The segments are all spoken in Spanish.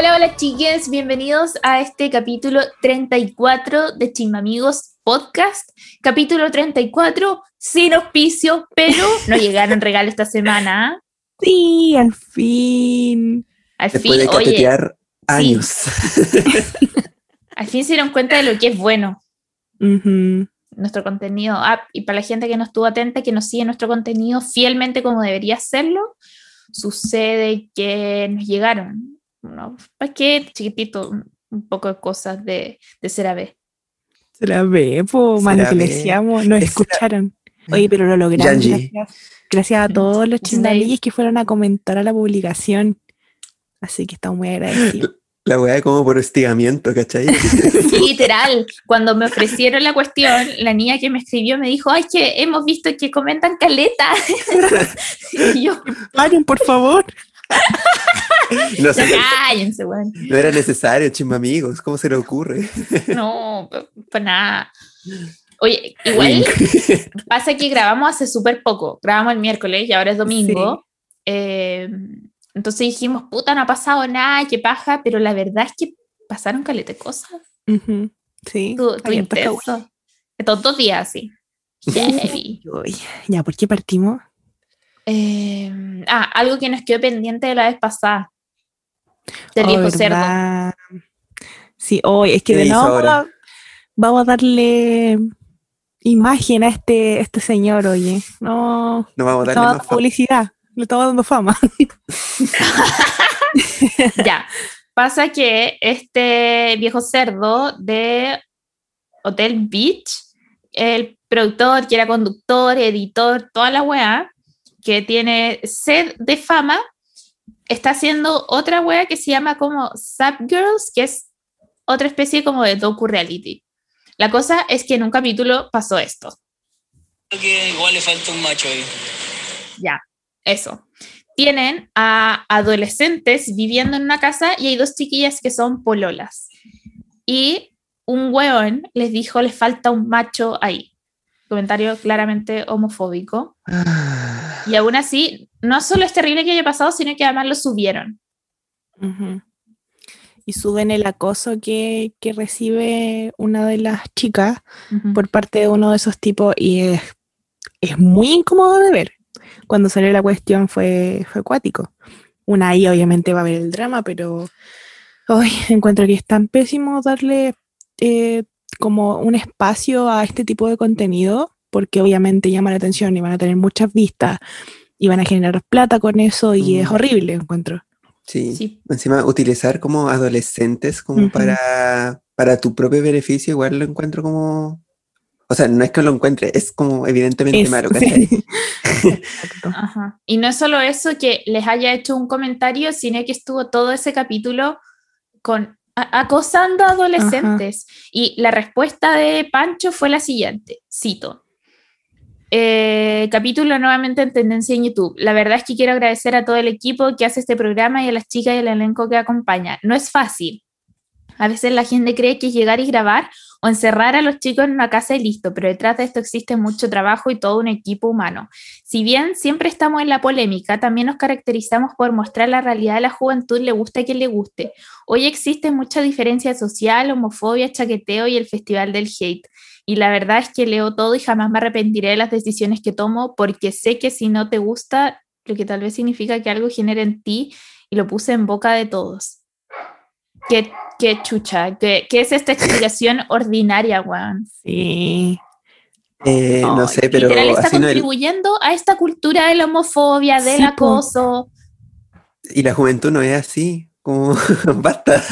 Hola, hola chiques, bienvenidos a este capítulo 34 de Amigos Podcast. Capítulo 34, sin auspicio, pero no llegaron regalos esta semana. Sí, al fin. Al Después fin, de oye, años. al fin se dieron cuenta de lo que es bueno nuestro contenido. Ah, y para la gente que no estuvo atenta, que nos sigue nuestro contenido fielmente como debería hacerlo, sucede que nos llegaron. ¿No? ¿Para qué, chiquitito? Un- poco de cosas de, de CeraVe. Se la ve, po, Se mano la que le decíamos, nos Es escucharon. Oye, pero lo logramos. Gracias, gracias a todos los chingamillos que fueron a comentar a la publicación. Así que estamos muy agradecidos. La weá como por hostigamiento, ¿cachai? Literal, cuando me ofrecieron la cuestión, la niña que me escribió me dijo, ay, que hemos visto que comentan caleta. y yo, Paren, por favor. No, sé, cállense, weón. no era necesario, chisme amigos. ¿Cómo se le ocurre? No, pues nada. Oye, igual pasa que grabamos hace súper poco. Grabamos el miércoles y ahora es domingo. Eh, entonces dijimos, puta, no ha pasado nada, qué paja, pero la verdad es que pasaron caleta de cosas. Ujú, Sí. Tu, tu intenso. Estos dos días, sí. Ya, ¿por qué partimos? Eh, ah, algo que nos quedó pendiente de la vez pasada. Del Oh, viejo cerdo. Sí, hoy es que ¿Qué de nuevo vamos a- vamos a darle imagen a este, este señor, oye. No, No vamos a le darle más publicidad, le estamos dando fama. Ya. Pasa que este viejo cerdo de Hotel Beach, el productor que era conductor, editor, toda la weá, que tiene sed de fama, está haciendo otra weá que se llama como Sap Girls, que es otra especie como de docu-reality. La cosa es que en un capítulo pasó esto. Que igual le falta un macho ahí. Ya, eso. Tienen a adolescentes viviendo en una casa y hay dos chiquillas que son pololas. Y un weón les dijo, les falta un macho ahí. Comentario claramente homofóbico. Ah, Y aún así, no solo es terrible que haya pasado, sino que además lo subieron. Y suben el acoso que, que recibe una de las chicas por parte de uno de esos tipos y es, es muy incómodo de ver. Cuando salió la cuestión fue, fue acuático. Una ahí obviamente va a ver el drama, pero hoy encuentro que es tan pésimo darle eh, como un espacio a este tipo de contenido, porque obviamente llama la atención y van a tener muchas vistas y van a generar plata con eso y Mm. es horrible, encuentro. Sí. Sí. Encima, utilizar como adolescentes como Ujú. para, para tu propio beneficio, igual lo encuentro como. O sea, no es que lo encuentre, es como evidentemente Es- malo, sí. Exacto. Ajá. Y no es solo eso que les haya hecho un comentario, sino que estuvo todo ese capítulo con acosando a adolescentes. Y la respuesta de Pancho fue la siguiente, cito. Eh, capítulo nuevamente en tendencia en YouTube. La verdad es que quiero agradecer a todo el equipo que hace este programa y a las chicas y el elenco que acompaña. No es fácil. A veces la gente cree que es llegar y grabar o encerrar a los chicos en una casa y listo, pero detrás de esto existe mucho trabajo y todo un equipo humano. Si bien siempre estamos en la polémica, también nos caracterizamos por mostrar la realidad de la juventud, le gusta a quien le guste. Hoy existe mucha diferencia social, homofobia, chaqueteo y el festival del hate. Y la verdad es que leo todo y jamás me arrepentiré de las decisiones que tomo porque sé que si no te gusta, lo que tal vez significa que algo genera en ti y lo puse en boca de todos. Qué, qué chucha, qué, qué es esta explicación ordinaria, weón. Sí. Eh, no sé, pero Literal está así no el- contribuyendo a esta cultura de la homofobia, del Sí, po. acoso. Y la juventud no es así, como basta.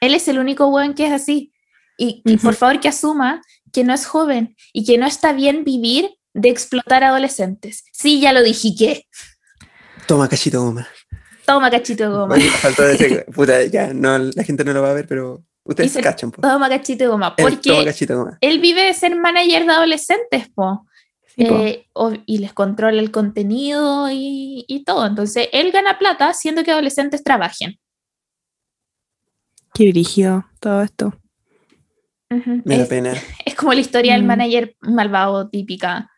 Él es el único weón que es así. Y, y por favor que asuma que no es joven y que no está bien vivir de explotar adolescentes. Sí, ya lo dije, ¿qué? Toma cachito goma. Toma cachito de goma. Faltó decir, puta, ya, no, la gente no lo va a ver, pero ustedes Dice, cachan, po. Toma cachito de goma. El toma Porque cachito goma. él vive de ser manager de adolescentes, po. Sí, po. Eh, o- y les controla el contenido y, y todo. Entonces, él gana plata haciendo que adolescentes trabajen. Qué dirigió todo esto. Ujú. Me da es, pena. es como la historia del Mm. manager malvado típica.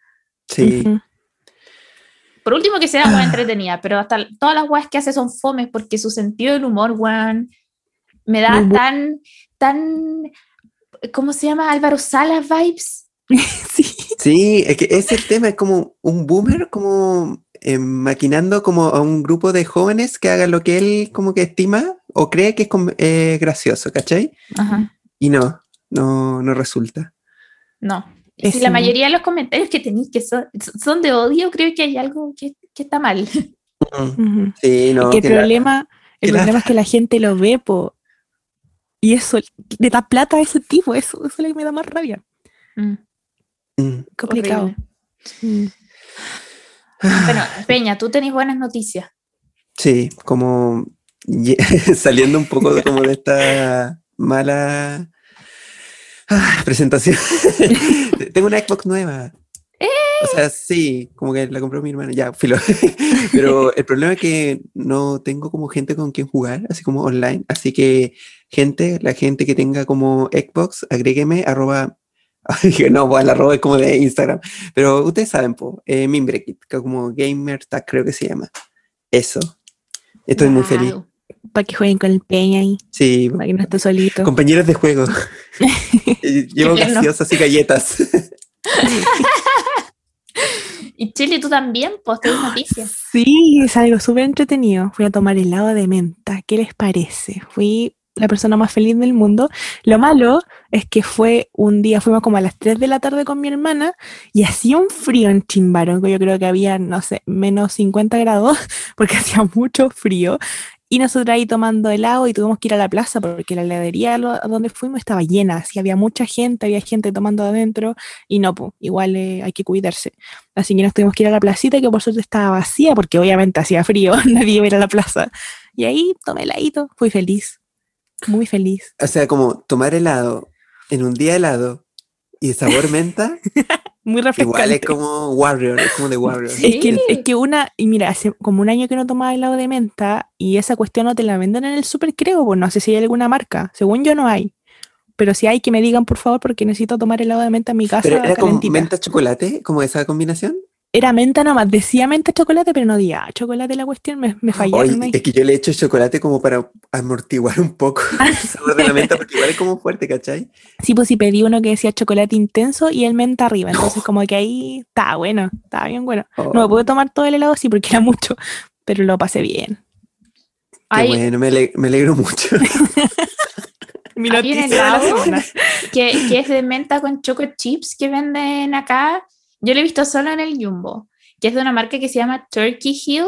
Sí. Por último, que sea muy entretenida, pero hasta todas las weas que hace son fomes porque su sentido del humor, weón, me da Muy bu- tan, tan, ¿cómo se llama? Álvaro Salas vibes. sí. Sí, es que ese tema es como un boomer, como eh, maquinando como a un grupo de jóvenes que hagan lo que él como que estima o cree que es eh, gracioso, ¿cachai? Ajá. Y no, no, no resulta. No. Si la mayoría de los comentarios que tenéis que son, son de odio, creo que hay algo que, que está mal. Mm. Sí, no. que el la- problema, el que la- problema es que la gente lo ve, po. Y eso, le da plata a ese tipo, eso, eso es lo que me da más rabia. Mm, Mm. Complicado. Mm. Bueno, Peña, tú tenés buenas noticias. Sí, como saliendo un poco de, como de esta mala ah, presentación. Tengo una Xbox nueva. O sea, sí, como que la compró mi hermana, ya, filo. Pero el problema es que no tengo como gente con quien jugar, así como online. Así que, gente, la gente que tenga como Xbox, agrégueme arroba. Dije, no, pues el arroba es como de Instagram. Pero ustedes saben, po, eh, Mimbrekit, que como Gamer Tag creo que se llama. Eso. Estoy muy feliz. Para que jueguen con el peña ahí, Sí, para que no esté solito. compañeros de juego. Llevo gaseosas y galletas. Y Chile, tú también, pues noticias. Sí, es algo súper entretenido. Fui a tomar helado de menta. ¿Qué les parece? Fui la persona más feliz del mundo. Lo malo es que fue un día, fuimos como a las 3 de la tarde con mi hermana y hacía un frío en Chimbarongo. Yo creo que había, no sé, menos 50 grados porque hacía mucho frío. Y nosotros ahí tomando helado y tuvimos que ir a la plaza porque la heladería lo- donde fuimos estaba llena. Así había mucha gente, había gente tomando adentro y no, pues, igual eh, hay que cuidarse. Así que nos tuvimos que ir a la placita que por suerte estaba vacía porque obviamente hacía frío, nadie iba a ir a la plaza. Y ahí tomé heladito, fui feliz, muy feliz. O sea, como tomar helado en un día helado y sabor menta, Muy refrescante. igual es como Warrior, es como de Warrior. Sí. Es que, es que una, y mira, hace como un año que no tomaba helado de menta y esa cuestión no te la venden en el super, creo, pues no sé si hay alguna marca. Según yo no hay. Pero si hay, que me digan por favor, porque necesito tomar helado de menta en mi casa. Pero era como calentita. menta chocolate, como esa combinación. Era menta nomás, decía menta chocolate, pero no decía chocolate la cuestión, me, me ahí. es que yo le echo chocolate como para amortiguar un poco el sabor de la menta, porque igual es como fuerte, ¿cachai? Sí, pues sí pedí uno que decía chocolate intenso y el menta arriba. Entonces, como que ahí estaba bueno, estaba bien bueno. No me Oh, pude tomar todo el helado, sí, porque era mucho, pero lo pasé bien. qué Hay, bueno, me, me alegro mucho. Mi noticia de la helado semana. que, que es de menta con choco chips que venden acá. Yo lo he visto solo en el Jumbo, que es de una marca que se llama Turkey Hill.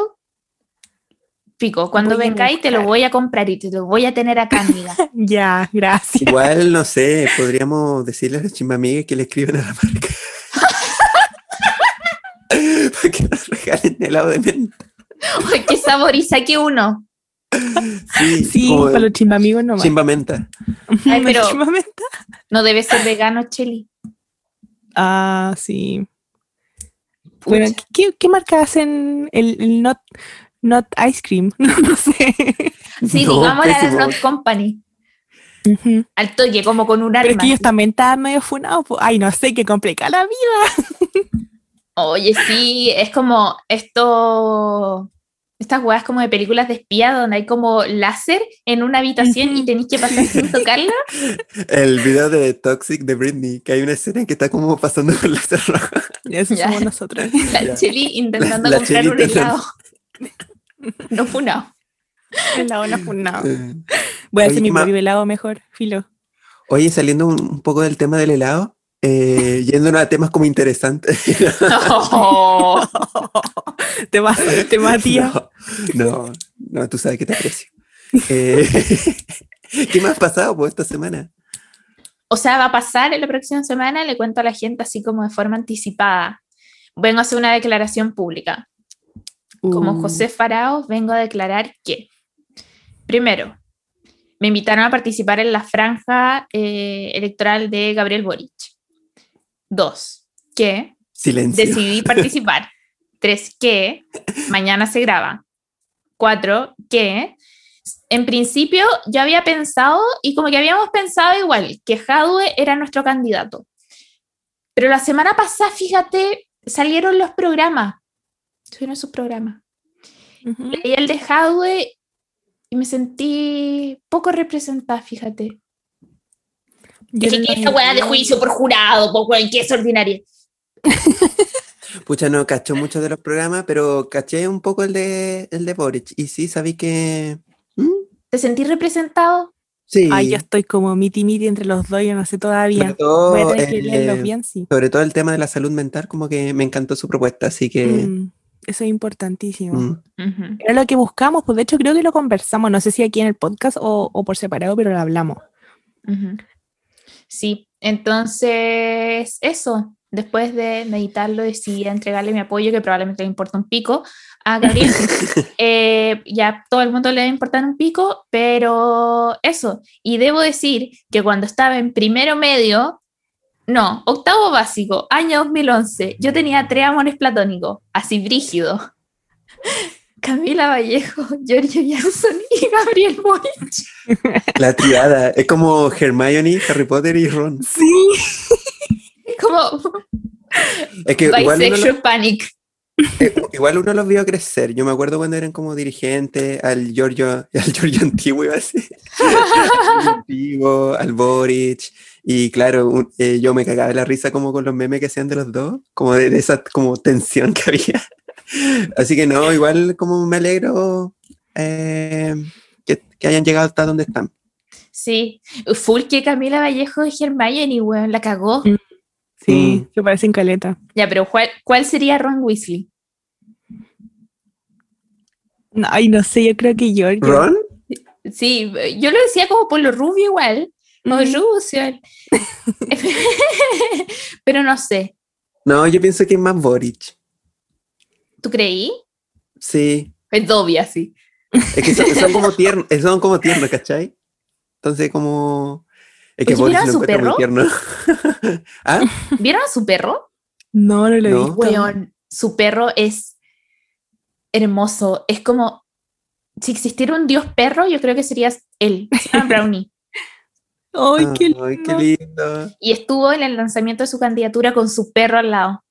Pico, cuando Voy vengáis te lo voy a comprar y te lo voy a tener acá, amiga. Ya, gracias. Igual, no sé, podríamos decirle a las chimbamigues que le escriben a la marca. para que nos regalen helado de menta. Ay, ¿Qué sabor? Y saqué uno. Sí, Sí, para los chimbamigos nomás. chimba menta. Ay, pero- Chimbamenta. No debe ser vegano, Cheli. Ah, sí. Bueno, ¿qué, qué marca hacen el, el not, not Ice Cream? No, sé. Sí, No, digamos a la pésimo. Not Company. Al toque, como con un Pero arma. es que ellos también estaban medio funados. Ay, no sé, qué complica la vida. Oye, sí, es como esto. Estas weas como de películas de espía donde hay como láser en una habitación y tenéis que pasar sin tocarla. El video de Toxic de Britney, que hay una escena que está como pasando con la roja. Eso Ya. somos nosotros. La Ya. Cheli intentando La comprar un helado. No funado. El lado no funado. Eh, Voy a Oye, hacer mi propio helado mejor, filo. Oye, saliendo un poco del tema del helado, eh, yéndonos a temas como interesantes. Oh, te vas, te Matías. No, no, no, tú sabes que te aprecio. Eh, ¿Qué más ha pasado por esta semana? O sea, va a pasar en la próxima semana, le cuento a la gente así como de forma anticipada. Vengo a hacer una declaración pública. Como Uh, José Faraos, vengo a declarar que, primero, me invitaron a participar en la franja eh, electoral de Gabriel Boric. Dos, que Silencio. decidí participar. Tres, que mañana se graba. Cuatro, que en principio yo había pensado, y como que habíamos pensado igual, que Jadwe era nuestro candidato. Pero la semana pasada, fíjate, salieron los programas Subieron su programa. Leí el de Hadwe y me sentí poco representada, fíjate. Yo que esa weá de juicio por jurado, por weón, que es ordinaria. Pucha, no cacho mucho de los programas, pero caché un poco el de, el de Boric. Y sí, sabí que. ¿Mm? ¿Te sentí representado? Sí. Ay, yo estoy como miti miti entre los dos, yo no sé todavía. Sobre bien, sí. Sobre todo el tema de la salud mental, como que me encantó su propuesta, así que. Mm, eso es importantísimo. Mm. Era lo que buscamos, pues de hecho creo que lo conversamos, no sé si aquí en el podcast o, o por separado, pero lo hablamos. Sí, entonces eso, después de meditarlo, decidí entregarle mi apoyo, que probablemente le importa un pico, a Gabriel. Eh, ya todo el mundo le va a importar un pico, pero eso. Y debo decir que cuando estaba en primero medio, no, octavo básico, año 2011, yo tenía tres amores platónicos, así brígido. Camila Vallejo, Giorgio Jackson y Gabriel Boric. La triada, es como Hermione, Harry Potter y Ron. Sí. Es como es que igual Panic. Eh, igual uno los vio crecer. Yo me acuerdo cuando eran como dirigentes, al Giorgio, al Giorgio antiguo iba a ser. antiguo, al Boric. Y claro, eh, yo me cagaba de la risa como con los memes que hacían de los dos, como de, esa como tensión que había. Así que no, igual como me alegro eh, que, que, hayan llegado hasta donde están. Sí, full que Camila Vallejo de Hermione, weón, la cagó. Sí, mm. parece en caleta. Ya, pero ¿cuál, sería Ron Weasley? ay, no sé, yo creo que George. ¿Ron? Sí, yo lo decía como por lo rubio igual. No, mm. pero no sé. No, yo pienso que es más Boric. ¿Tú creí? Sí. Es obvia, sí. Es que son, como tiernos, son como tiernos, ¿cachai? Entonces, como. Es que ¿Vieron a su perro? ¿Ah? ¿Vieron a su perro? No, no lo he visto. su perro es hermoso. Es como. Si existiera un dios perro, yo creo que serías él, Brownie. ¡Ay, qué lindo! Y estuvo en el lanzamiento de su candidatura con su perro al lado.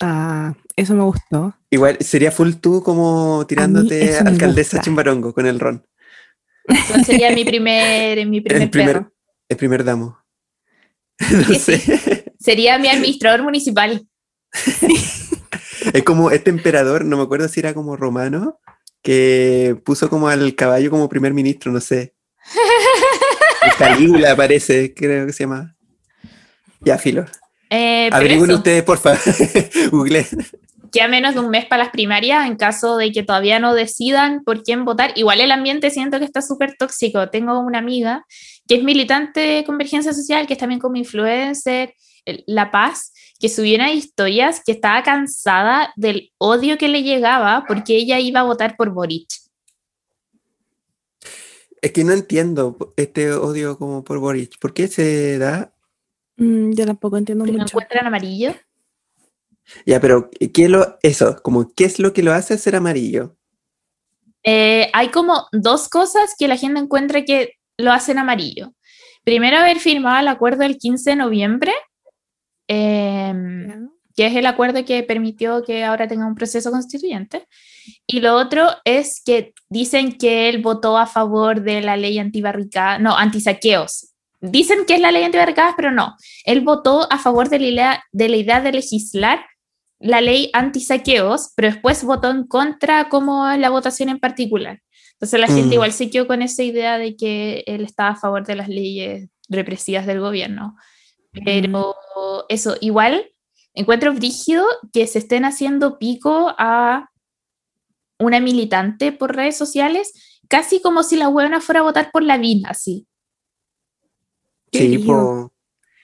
Ah, eso me gustó. Igual sería full tú como tirándote alcaldesa chimbarongo con el ron. sería mi primer, mi primer, perro. El primer damo. No sé. Sería mi administrador municipal. es como este emperador, no me acuerdo si era como romano, que puso como al caballo como primer ministro, no sé. Calígula parece, creo que se llama. Ya, filo. Eh, Averigüen ustedes, por favor. Google. Ya menos de un mes para las primarias, en caso de que todavía no decidan por quién votar. Igual el ambiente siento que está súper tóxico. Tengo una amiga que es militante de Convergencia Social, que es también como influencer, La Paz, que subiera historias que estaba cansada del odio que le llegaba porque ella iba a votar por Boric. Es que no entiendo este odio como por Boric. ¿Por qué se da? Mm, yo tampoco entiendo mucho. ¿No encuentran amarillo? Ya, pero ¿qué lo, eso, como, ¿qué es lo que lo hace ser amarillo? Eh, hay como dos cosas que la gente encuentra que lo hacen amarillo. Primero, haber firmado el acuerdo el 15 de noviembre, em, que es el acuerdo que permitió que ahora tenga un proceso constituyente. Y lo otro es que dicen que él votó a favor de la ley antibarricadas, no, antisaqueos. Dicen que es la ley antibarricadas, pero no. Él votó a favor de la idea de, la idea de legislar la ley antisaqueos, pero después votó en contra como la votación en particular. Entonces la gente mm. igual se quedó con esa idea de que él estaba a favor de las leyes represivas del gobierno. Pero mm. eso, igual encuentro brígido que se estén haciendo pico a una militante por redes sociales, casi como si la buena fuera a votar por la VIN, así. Sí,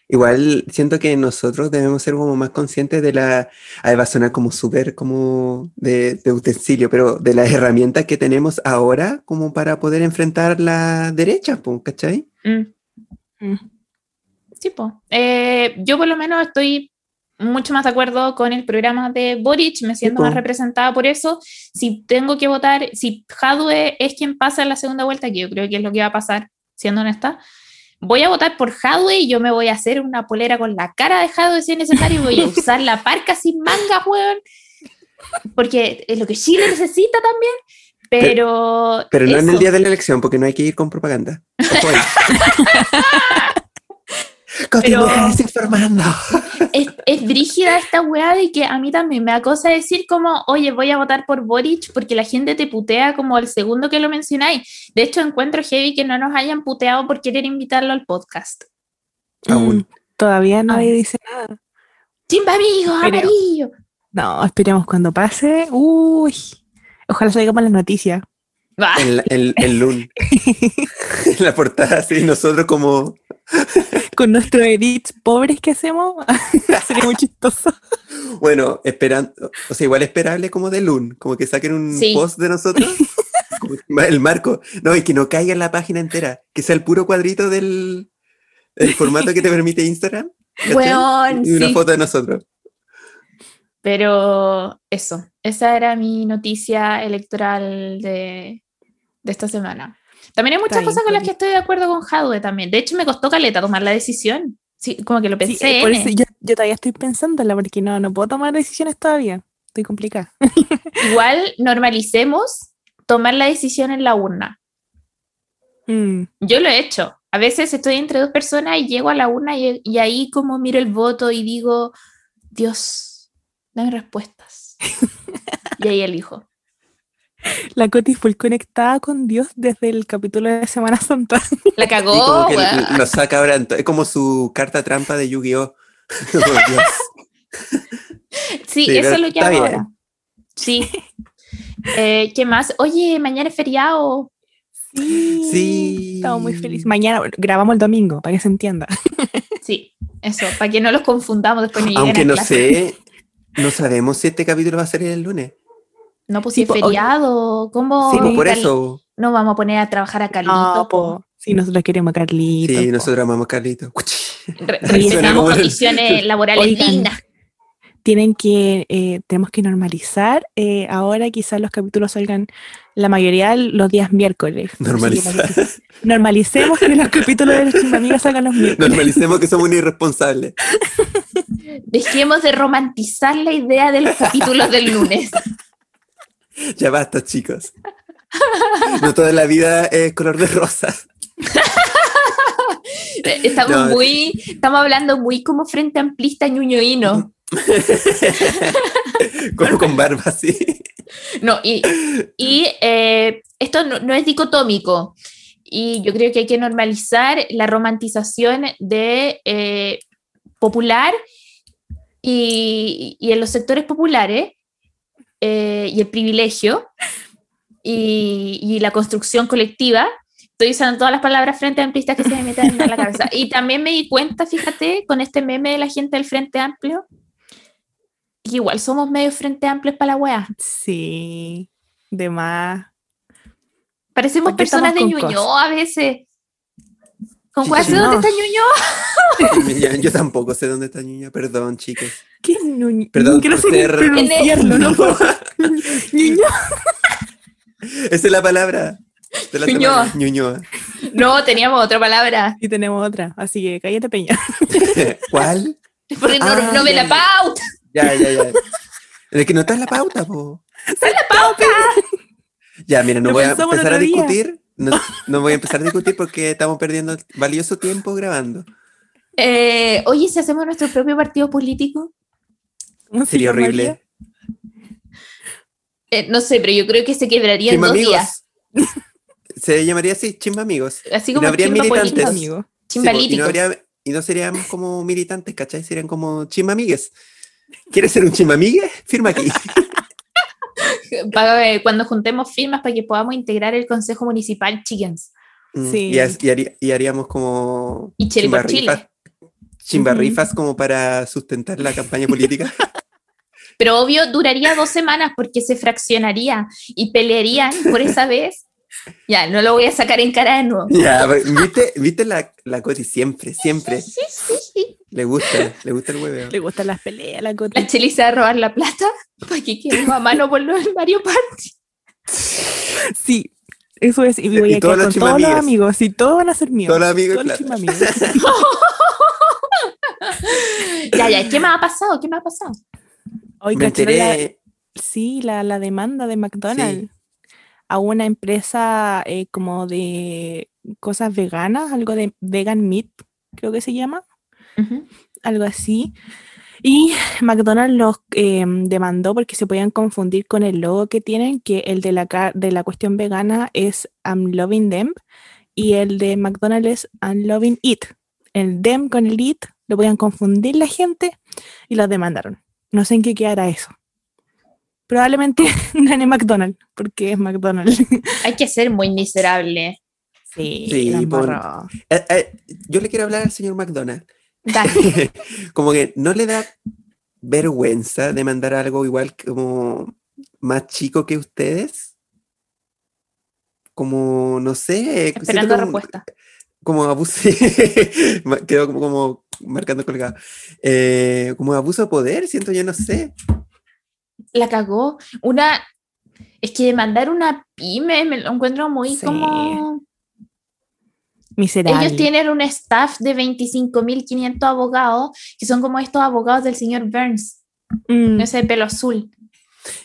igual siento que nosotros debemos ser como más conscientes de la, ahí va a sonar como súper como de, utensilio, pero de las herramientas que tenemos ahora como para poder enfrentar la derecha, ¿cachai? Mm. Mm. Sí, pues. yo por lo menos estoy mucho más de acuerdo con el programa de Boric, me siento más representada por eso. Si tengo que votar, si Jadwe es quien pasa en la segunda vuelta, que yo creo que es lo que va a pasar, siendo honesta, voy a votar por Hadwe y yo me voy a hacer una polera con la cara de Hadwe si es necesario y voy a usar la parca sin manga, weón. porque es lo que Chile necesita también, pero... Pero, no en el día de la elección, porque no hay que ir con propaganda. Continúa informando. Es, es brígida esta weá de que a mí también me da cosa decir como, oye, voy a votar por Boric porque la gente te putea como el segundo que lo mencionáis. De hecho, encuentro heavy que no nos hayan puteado por querer invitarlo al podcast. Aún. Mm, todavía nadie dice nada. Chimba amigo, amarillo. No, esperemos cuando pase. Uy, ojalá salga para las noticias. El, el, el LUN. la portada así, nosotros como... Con nuestros edits pobres que hacemos, sería muy chistoso. Bueno, esperando, o sea, igual esperable como de LUN, como que saquen un post de nosotros, el marco, no, y que no caiga en la página entera, que sea el puro cuadrito del el formato que te permite Instagram. Y una foto de nosotros. Pero eso, esa era mi noticia electoral de, esta semana. También hay muchas cosas con las que estoy de acuerdo con Jadwe también. De hecho, me costó caleta tomar la decisión. Sí, como que lo pensé. por eso yo, todavía estoy pensándola porque no, no puedo tomar decisiones todavía. Estoy complicada. Igual normalicemos tomar la decisión en la urna. Mm. Yo lo he hecho. A veces estoy entre dos personas y llego a la urna y, y ahí como miro el voto y digo, Dios, dame respuestas. y ahí elijo. La Coti fue conectada con Dios desde el capítulo de Semana Santa. La cagó. lo saca ahora. Es como su carta trampa de Yu-Gi-Oh! sí, eso es lo que hago ahora. Sí. Eh, ¿Qué más? Oye, mañana es feriado. Sí, sí. Estamos muy felices. Mañana grabamos el domingo, para que se entienda. Sí, eso, para que no los confundamos después. Aunque no sé, no sabemos si este capítulo va a ser el lunes. No, pues si es feriado, ¿cómo? Sí, por eso. No vamos a poner a trabajar a Carlito. No, Sí, nosotros queremos a Carlito. Sí, nosotros amamos a Carlito. Revisamos condiciones laborales dignas. Tienen que, eh, tenemos que normalizar. Eh, ahora quizás los capítulos salgan la mayoría los días miércoles. Normalizar. Normalicemos que los capítulos de nuestras amigas salgan los miércoles. Normalicemos que somos irresponsables. Dejemos de romantizar la idea de los capítulos del lunes. Ya basta, chicos. No toda la vida es color de rosas. Estamos muy, estamos hablando muy como frente amplista ñuñoíno. como con barba, sí. No, y, eh, esto no, es dicotómico. Y yo creo que hay que normalizar la romantización de eh, popular y, en los sectores populares eh, y el privilegio y, la construcción colectiva. Estoy usando todas las palabras frente amplistas que se me meten en la cabeza. Y también me di cuenta, fíjate, con este meme de la gente del Frente Amplio, que igual somos medio Frente Amplios para la wea. Sí, de más. Parecemos personas de Ñuñoa a veces. ¿Con cuál sé dónde está Ñuñoa? Yo tampoco sé dónde está Ñuñoa, perdón, chicos. ¿Qué Ñuñoa? Perdón por ser... ¿no? Ñuñoa. Esa es la palabra. Ñuñoa. Ñuñoa. No, teníamos otra palabra. Sí, tenemos otra. Así que cállate, Peña. ¿Cuál? Porque no, ah, no ve la pauta. Ya, ya, ya. Es que no está en la pauta, po. ¡Está en la pauta! Ya, mira, no voy a empezar a discutir. No, voy a empezar a discutir porque estamos perdiendo valioso tiempo grabando. Eh, oye, si hacemos nuestro propio partido político. Sería horrible. Eh, no sé, pero yo creo que se quebraría en dos días. Se llamaría así, chimba amigos. Así como no habría militantes. y, no y no seríamos como militantes, ¿cachai? Serían como chimamigues. ¿Quieres ser un chimamigue? Firma aquí. Cuando juntemos firmas para que podamos integrar el Consejo Municipal Chickens. Mm, sí. Y, haríamos como... Y chimbarrifas, chimbarrifas como para sustentar la campaña política. Pero obvio duraría dos semanas porque se fraccionaría y pelearían por esa vez ya, no lo voy a sacar en cara de nuevo. Ya, ¿viste, ¿viste la, la Coti siempre, siempre? Sí, sí, sí. Le gusta, le gusta el hueveo. Le gustan las peleas, la Coti. La Cheli se va a robar la plata para que quede a mano por los Mario Party. Sí, eso es. Y voy a quedar con todos los amigos. Y todos van a ser míos. Todos los amigos, todos los amigos. ya, ya, ¿qué me ha pasado? ¿Qué me ha pasado? Hoy me enteré, Sí, la, la demanda de McDonald's a una empresa eh, como de cosas veganas, algo de vegan meat, creo que se llama, algo así. Y McDonald's los em, demandó porque se podían confundir con el logo que tienen, que el de la, de la cuestión vegana es I'm loving them y el de McDonald's es I'm loving it. El them con el it lo podían confundir la gente y los demandaron. No sé en qué quedará eso. Probablemente gane McDonald's, porque es McDonald's. Hay que ser muy miserable. Sí, Sí, por-. Eh, eh, yo le quiero hablar al señor McDonald. Dale. como que no le da vergüenza de mandar algo igual como más chico que ustedes. Como, no sé. Esperando como- respuesta. Como abuso. Quedó como, como marcando colgado. Eh, como abuso de poder, siento yo, no sé. La cagó. Una. Es que mandar una pyme me lo encuentro muy Sí. como. Miserable. Ellos tienen un staff de 25.500 abogados, que son como estos abogados del señor Burns, Mm, ese de pelo azul.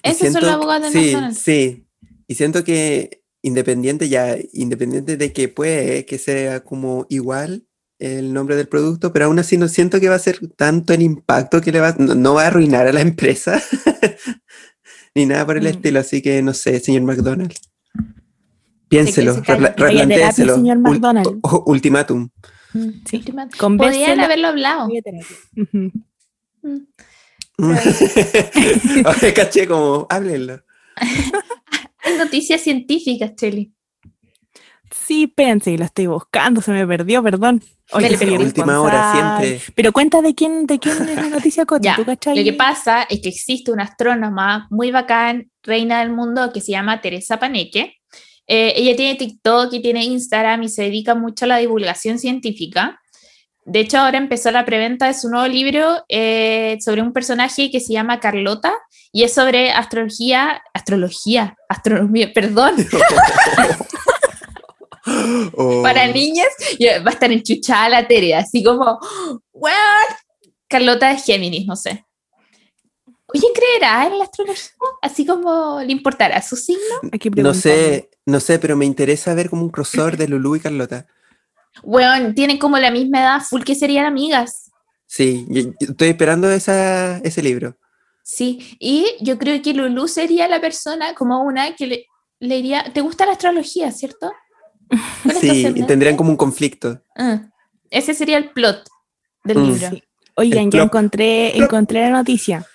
Esos son siento los que- abogados de sí, McDonald's. Sí, y siento que independiente ya, independiente de que puede que sea como igual el nombre del producto, pero aún así no siento que va a ser tanto el impacto que le va, no, no va a arruinar a la empresa, ni nada por el Mm. estilo, así que no sé, señor McDonald. Piénselo, replantéeselo. señor McDonald. ultimátum. Sí. Podrían Convérselo. haberlo hablado. Vaya a terapia. Ujú. Mm. Ahora caché como, háblenlo. Hay noticias científicas, Cheli. Sí, pensé, lo estoy buscando, se me perdió, perdón. Oye, soy pero Última hora siempre. Pero cuenta de quién, de quién es la noticia, Coti, ¿tú cachai? Lo que pasa es que existe una astrónoma muy bacán, reina del mundo, que se llama Teresa Paneque. Eh, ella tiene TikTok y tiene Instagram y se dedica mucho a la divulgación científica. De hecho, ahora empezó la preventa de su nuevo libro eh, sobre un personaje que se llama Carlota y es sobre astrología, astrología, astronomía, perdón, Oh. para niñas. Y va a estar enchuchada la Tere, así como, ¿what? Carlota es Géminis, no sé. Oye, ¿creerá en la astrología? Así como le importará su signo. No sé, no sé, pero me interesa ver como un crossover de Lulu y Carlota. Bueno, tienen como la misma edad, full que serían amigas. Sí, yo- yo estoy esperando esa, ese libro. Sí, y yo creo que Lulu sería la persona como una que le, le diría, ¿te gusta la astrología, cierto? ¿Cuál es tu Sí, y tendrían como un conflicto. Ah, ese sería el plot del Mm. libro. Sí. Oigan, ya encontré, encontré la noticia.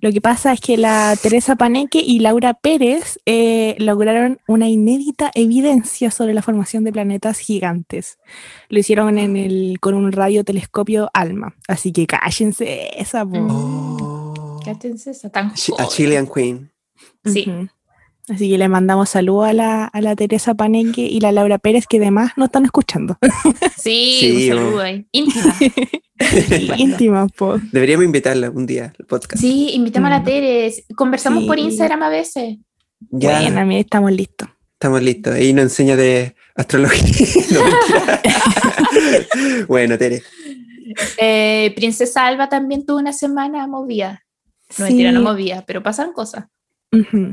Lo que pasa es que la Teresa Paneque y Laura Pérez eh, lograron una inédita evidencia sobre la formación de planetas gigantes. Lo hicieron en el, con un radiotelescopio ALMA. Así que cállense esa. Oh. Cátense esa tan A. Chilean Queen. Sí. Así que le mandamos saludos a la, a la Teresa Paneque y la Laura Pérez, que además no están escuchando. Sí, Sí, un saludo ahí. Íntima. Íntima, po. Deberíamos invitarla un día al podcast. Sí, invitamos a la Mm. Tere. Conversamos por. Instagram a veces. Ya Bueno, mira, estamos listos. estamos listos. Ahí nos enseña de astrología. No, mentira. bueno, Tere. Eh, Princesa Alba también tuvo una semana movida. No, Sí. mentira, no movida, pero pasan cosas.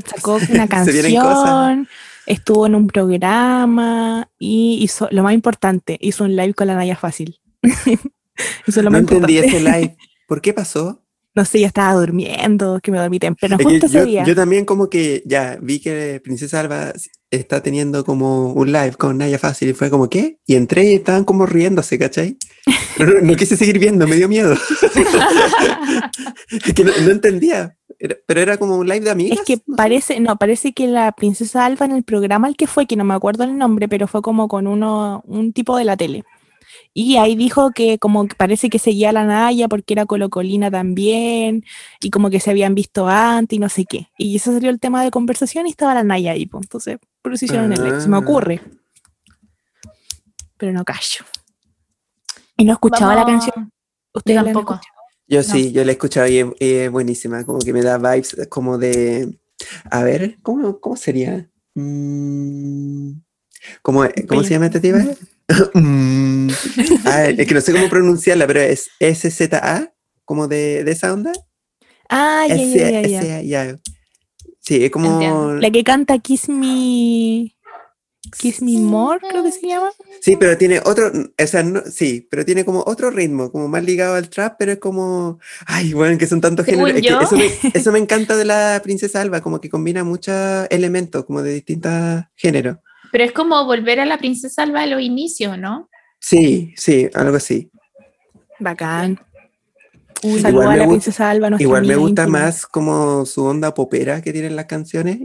Sacó una canción, estuvo en un programa y hizo, lo más importante, hizo un live con la Naya Fácil. hizo lo No más entendí importante. ese live. ¿Por qué pasó? No sé, yo estaba durmiendo, que me dormí temprano, Es justo ese yo, día. yo también como que ya vi que Princesa Alba está teniendo como un live con Naya Fácil y fue como, ¿qué? Y entré y estaban como riéndose, ¿cachai? No, no quise seguir viendo, me dio miedo. Es que no, no entendía. Era- pero era como un live de amigas. Es que no parece, no, parece que la princesa Alba en el programa al que fue, que no me acuerdo el nombre, pero fue como con uno, un tipo de la tele. Y ahí dijo que como que parece que seguía a la Naya porque era colocolina también, y como que se habían visto antes y no sé qué. Y eso salió el tema de conversación y estaba la Naya ahí, pues. Entonces, por eso hicieron el ex. Se me Ah. ocurre. Pero no callo. Y no escuchaba la canción. La han Yo sí, yo la he escuchado y es, buenísima, como que me da vibes como de... A ver, ¿cómo, cómo sería? Mm, ¿cómo, ¿Cómo se llama esta tipa? Mm, ah, es que no sé cómo pronunciarla, pero es SZA, como de, de esa onda. Ah, ya, ya, ya. Sí, es como. La que canta Kiss Me. Kiss Me More, creo que se llama. Sí, pero tiene otro, o sea, no, sí, pero tiene como otro ritmo, como más ligado al trap, pero es como, ay, bueno, que son tantos géneros. Es que eso, me, eso, me, encanta de la princesa Alba, como que combina muchos elementos, como de distintos géneros. Pero es como volver a la princesa Alba a los inicios, ¿no? Sí, sí, algo así. Bacán. Uy, igual a la princesa Alba. Igual me gusta más como su onda popera que tienen las canciones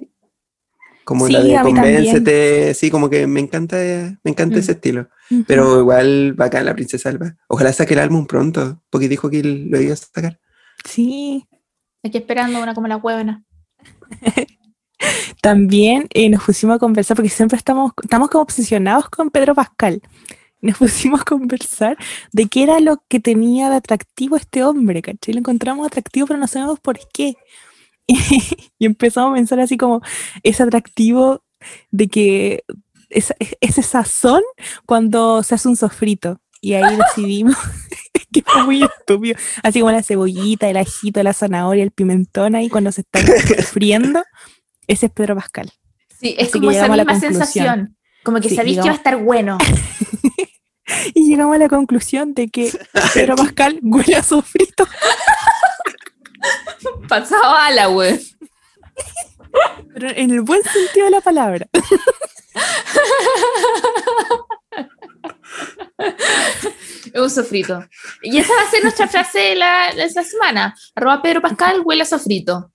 como la de Convéncete, sí, como que me encanta, me encanta ese mm. estilo. Pero igual bacán la princesa Alba. Ojalá saque el álbum pronto, porque dijo que lo iba a sacar. Sí. Aquí esperando una como la huevona. También eh, nos pusimos a conversar, porque siempre estamos, estamos como obsesionados con Pedro Pascal. Nos pusimos a conversar de qué era lo que tenía de atractivo este hombre, ¿cachai? Lo encontramos atractivo, pero no sabemos por qué. y, empezamos a pensar así como, es atractivo de que es, ese sazón cuando se hace un sofrito. Y ahí decidimos que fue muy estúpido. Así como la cebollita, el ajito, la zanahoria, el pimentón ahí cuando se está friendo. Ese es Pedro Pascal. Sí, es como esa misma sensación. Como que sabéis que va a estar bueno. y llegamos a la conclusión de que Pedro Pascal huele a sofrito. Pasaba a la web. Pero en el buen sentido de la palabra. Un sofrito. Y esa va a ser nuestra frase de, la, de esta semana. Arroba Pedro Pascal huele a sofrito.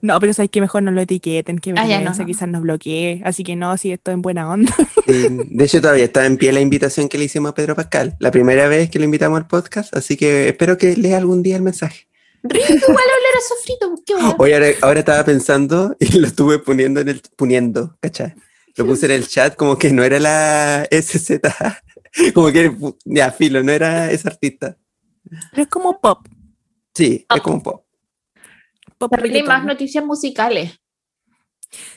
No, pero sabes que mejor no lo etiqueten, que ah, no, quizás nos bloquee. Así que no, si esto en buena onda. de hecho, todavía está en pie la invitación que le hicimos a Pedro Pascal. La primera vez que lo invitamos al podcast, así que espero que lea algún día el mensaje. Rico, igual oler a sofrito. ¿qué Oye, ahora, estaba pensando y lo estuve poniendo en el. poniendo, ¿cachai? Lo puse en el chat como que no era la SZ. Como que, ya, filo, no era ese artista. Pero es como pop. Sí, es como pop. pop hay más noticias musicales.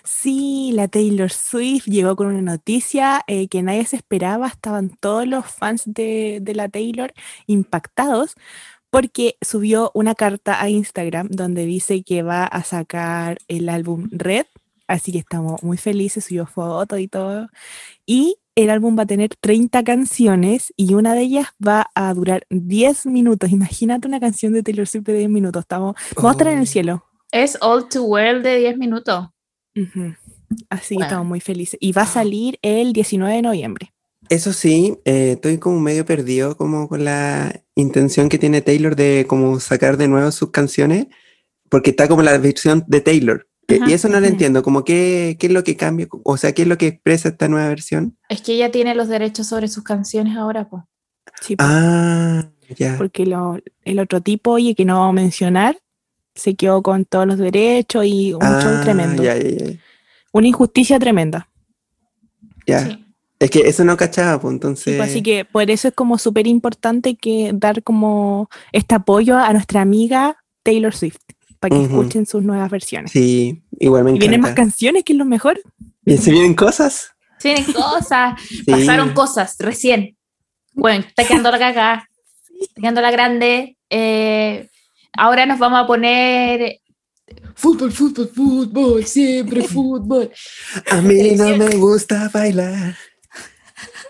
Sí, la Taylor Swift llegó con una noticia eh, que nadie se esperaba. Estaban todos los fans de, de la Taylor impactados porque subió una carta a Instagram donde dice que va a sacar el álbum Red, así que estamos muy felices, subió fotos y todo. Y el álbum va a tener 30 canciones y una de ellas va a durar 10 minutos. Imagínate una canción de Taylor Swift de 10 minutos. Estamos, vamos a estar en el oh. cielo. Es All Too Well de 10 minutos. Así que estamos muy felices. Y va a salir el 19 de noviembre. Eso sí, eh, estoy como medio perdido como con la intención que tiene Taylor de como sacar de nuevo sus canciones, porque está como la versión de Taylor. y eso no lo entiendo, como qué, qué es lo que cambia, o sea, qué es lo que expresa esta nueva versión. Es que ella tiene los derechos sobre sus canciones ahora, pues. Sí, Ah, ya. Porque lo, el otro tipo, oye, que no vamos a mencionar, se quedó con todos los derechos y un ah, tremendo. Ya, ya, ya. Una injusticia tremenda. Ya. Es que eso no cachaba, pues entonces. Pues, así que por eso es como súper importante que dar como este apoyo a nuestra amiga Taylor Swift, para que escuchen sus nuevas versiones. Sí, igual me encanta. Y vienen más canciones, que es lo mejor. ¿Y se vienen cosas? Se vienen cosas, pasaron cosas recién. Bueno, está quedando la caca, está quedando la grande. Eh, ahora nos vamos a poner Fútbol, fútbol, fútbol, siempre fútbol. A mí no me gusta bailar.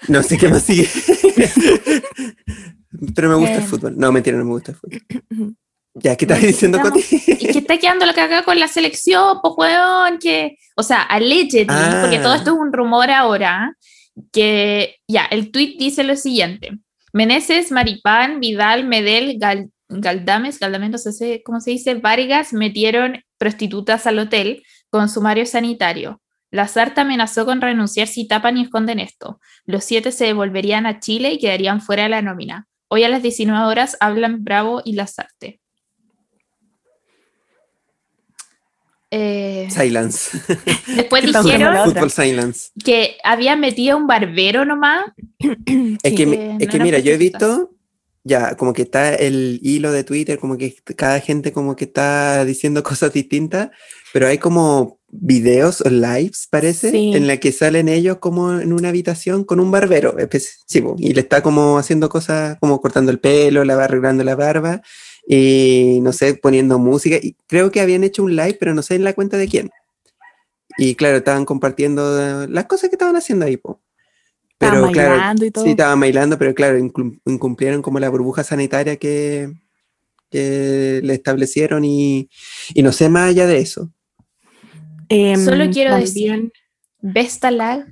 No sé qué más sigue. Pero me gusta el fútbol. No, mentira, no me gusta el fútbol. Ya, ¿qué estás diciendo, Coti? Y que está quedando la caga con la selección, pues, weón, que, o sea, allegedly, ah. porque todo esto es un rumor ahora, que, ya, el tweet dice lo siguiente. Meneses, Maripán, Vidal, Medel, Galdames, Galdames, no sé cómo se dice, Vargas metieron prostitutas al hotel con sumario sanitario. La Sarta amenazó con renunciar si tapan y esconden esto. Los siete se devolverían a Chile y quedarían fuera de la nómina. Hoy a las 19 horas hablan Bravo y La Sarte. Eh, silence. Después dijeron silence. que había metido un barbero nomás. Es que, es que mira, yo he visto ya, como que está el hilo de Twitter, como que cada gente como que está diciendo cosas distintas, pero hay como videos o lives, parece, en la que salen ellos como en una habitación con un barbero, y le está como haciendo cosas, como cortando el pelo, la arreglando la barba, y no sé, poniendo música. Y creo que habían hecho un live, pero no sé en la cuenta de quién. Y claro, estaban compartiendo las cosas que estaban haciendo ahí, po. Pero claro, y todo. sí, estaban bailando, pero claro, incumplieron como la burbuja sanitaria que, que le establecieron y, y, no sé más allá de eso. Em, Solo quiero decir, Vesta Lag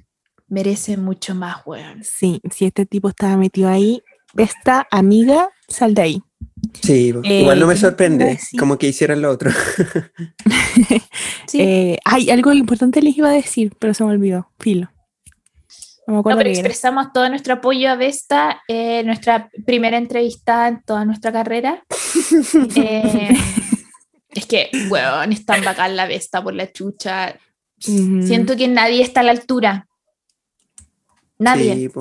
merece mucho más, weón. Sí, si este tipo estaba metido ahí, Vesta, amiga, sal de ahí. Sí, igual no me eh, sorprende, como que hicieran lo otro. sí. Eh, hay algo importante les iba a decir, pero se me olvidó, filo. No, me pero expresamos todo nuestro apoyo a Vesta, eh, nuestra primera entrevista en toda nuestra carrera. es que, weón, es tan bacán la Vesta por la chucha. Siento que nadie está a la altura. Nadie.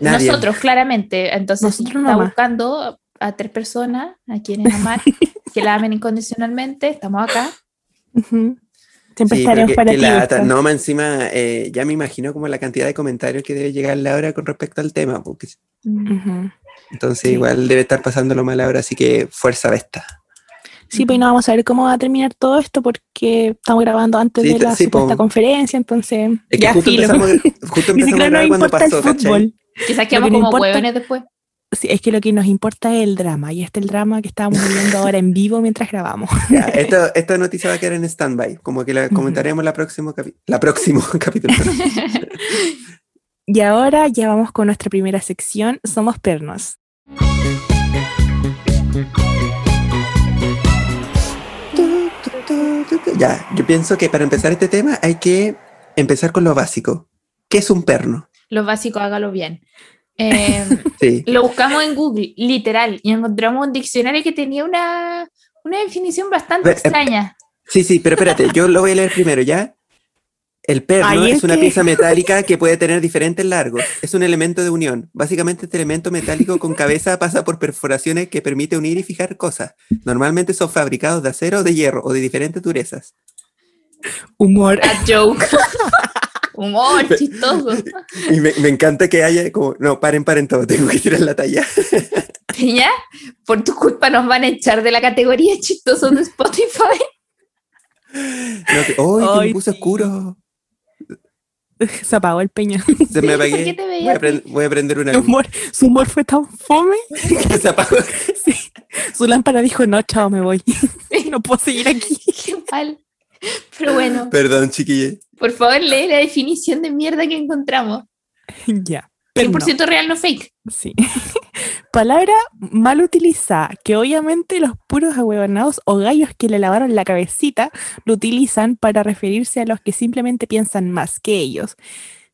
Nosotros, claramente. Entonces, está buscando a tres personas a quienes amar, que la amen incondicionalmente. Estamos acá. Siempre estaremos para ti. no, encima, eh, ya me imagino como la cantidad de comentarios que debe llegar Laura con respecto al tema. Porque... Entonces, igual debe estar pasándolo mal ahora, así que fuerza esta. Sí, pues no vamos a ver cómo va a terminar todo esto porque estamos grabando antes de la supuesta conferencia, entonces. Es que ya justo empezamos, justo empezamos a grabar cuando pasó, ¿cachai? Quizás quedamos como huevones después. Sí, es que lo que nos importa es el drama, y este es el drama que estábamos viviendo ahora en vivo mientras grabamos. esta noticia va a quedar en stand-by, como que la comentaremos la próxima la próximo capítulo. Y ahora ya vamos con nuestra primera sección, Somos Pernos. Ya, yo pienso que para empezar este tema hay que empezar con lo básico. ¿Qué es un perno? Lo básico, hágalo bien. Em, lo buscamos en Google, literal, y encontramos un diccionario que tenía una, una definición bastante extraña. Sí, sí, pero espérate, yo lo voy a leer primero, ¿ya? El perno es, una pieza metálica que puede tener diferentes largos. Es un elemento de unión. Básicamente este elemento metálico con cabeza pasa por perforaciones que permite unir y fijar cosas. Normalmente son fabricados de acero o de hierro o de diferentes durezas. Humor. A joke. Humor, chistoso. Y me, encanta que haya como, no, paren, paren todo, tengo que tirar la talla. ¿Ya? Por tu culpa nos van a echar de la categoría chistoso de Spotify. No, que, ¡Ay, me puse oscuro! Se apagó el peña. Se me apagué. Voy a, voy a, prender una. su humor fue tan fome. Se apagó. Sí. Su lámpara dijo, no, chao, me voy. no puedo seguir aquí. Qué mal. Pero bueno. Perdón, chiquille. Por favor, lee la definición de mierda que encontramos. Ya. 100% real, no fake. Sí. Palabra mal utilizada, que obviamente los puros ahuevonados o gallos que le lavaron la cabecita lo utilizan para referirse a los que simplemente piensan más que ellos.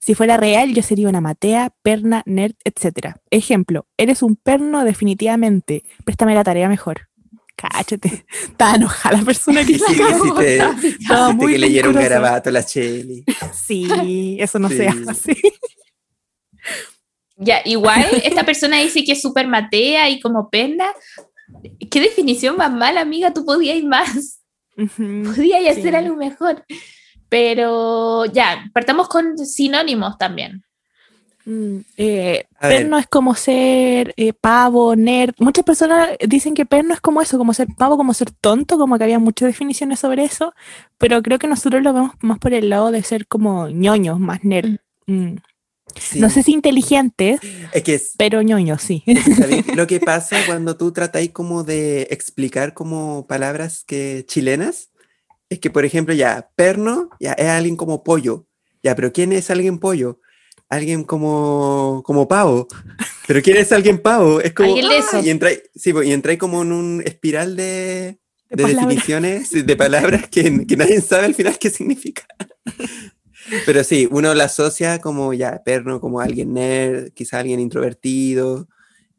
Si fuera real, yo sería una matea, perna, nerd, etc. Ejemplo, eres un perno definitivamente. Préstame la tarea mejor. Cáchate. Estaba enojada la persona que sí, te, Estaba muy que leyeron garabato la Cheli. Sí, eso no se hace. Ya, igual esta persona dice que es súper matea y como pena. ¿Qué definición más mala, amiga? Tú podías ir más. podías hacer algo mejor. Pero ya, partamos con sinónimos también. Mm, eh, perno es como ser eh, pavo, nerd. Muchas personas dicen que perno es como eso, como ser pavo, como ser tonto, como que había muchas definiciones sobre eso, pero creo que nosotros lo vemos más por el lado de ser como ñoños, más nerd. Mm. Mm. No sé si inteligentes, pero ñoño, sí. lo que pasa cuando tú tratáis como de explicar como palabras que chilenas? Es que, por ejemplo, ya, perno, ya es alguien como pollo. Ya, pero ¿quién es alguien pollo? Alguien como, como pavo. ¿Pero quién es alguien pavo? Es como... ¡ah! y entráis sí, y entra como en un espiral de, de, definiciones, de palabras que, que nadie sabe al final qué significa. Pero sí, uno la asocia como ya perno, como alguien nerd, quizá alguien introvertido.